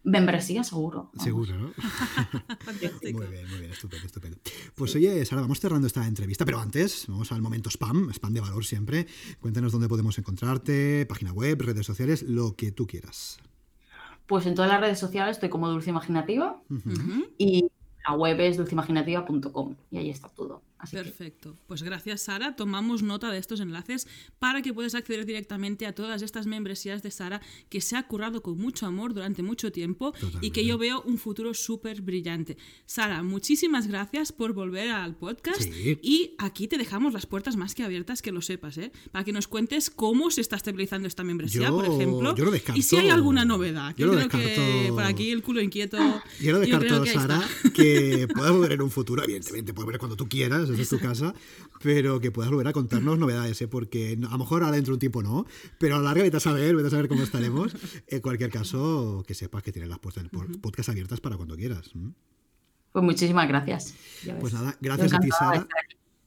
membresía seguro. vamos. Seguro, ¿no? Muy bien, muy bien, estupendo, estupendo. Pues oye, Sara, vamos cerrando esta entrevista, pero antes vamos al momento spam, spam de valor siempre. Cuéntanos dónde podemos encontrarte, página web, redes sociales, lo que tú quieras. Pues en todas las redes sociales estoy como Dulce Imaginativa y la web es dulceimaginativa.com y ahí está todo. Así que Perfecto. Pues gracias, Sara. Tomamos nota de estos enlaces para que puedas acceder directamente a todas estas membresías de Sara que se ha currado con mucho amor durante mucho tiempo y que yo veo un futuro súper brillante. Sara, muchísimas gracias por volver al podcast Sí. y aquí te dejamos las puertas más que abiertas, que lo sepas, ¿eh? Para que nos cuentes cómo se está estabilizando esta membresía, Yo- por ejemplo. yo lo descarto. Y si hay alguna novedad. que Yo lo creo que por aquí el culo inquieto. Yo lo creo descarto, que Sara, que puedas volver en un futuro, evidentemente, puedes volver cuando tú quieras, desde tu casa, pero que puedas volver a contarnos novedades, ¿eh? porque a lo mejor ahora dentro de un tiempo no, pero a la larga vete a saber, vete a saber cómo estaremos. En cualquier caso, que sepas que tienes las puertas del podcast abiertas para cuando quieras. Pues muchísimas gracias. Pues nada, gracias a ti, Sara.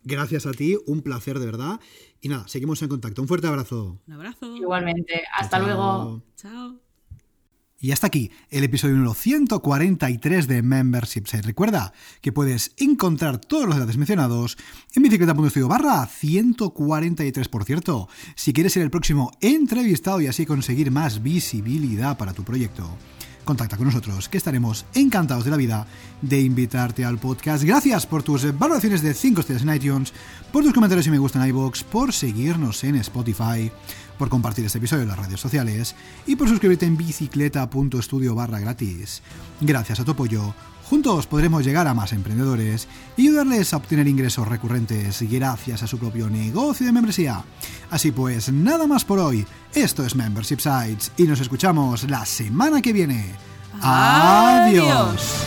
Gracias a ti, un placer de verdad. Y nada, seguimos en contacto. Un fuerte abrazo. Un abrazo. Igualmente. Hasta luego. Chao. Y hasta aquí el episodio número 143 de Membership Site. Recuerda que puedes encontrar todos los datos mencionados en bicicleta.studio barra 143. Por cierto, si quieres ser el próximo entrevistado y así conseguir más visibilidad para tu proyecto, contacta con nosotros, que estaremos encantados de la vida de invitarte al podcast. Gracias por tus valoraciones de 5 estrellas en iTunes, por tus comentarios y me gusta en iVoox, por seguirnos en Spotify, por compartir este episodio en las redes sociales y por suscribirte en bicicleta.studio barra gratis. Gracias a tu apoyo, juntos podremos llegar a más emprendedores y ayudarles a obtener ingresos recurrentes gracias a su propio negocio de membresía. Así pues, nada más por hoy. Esto es Membership Sites y nos escuchamos la semana que viene. Adiós.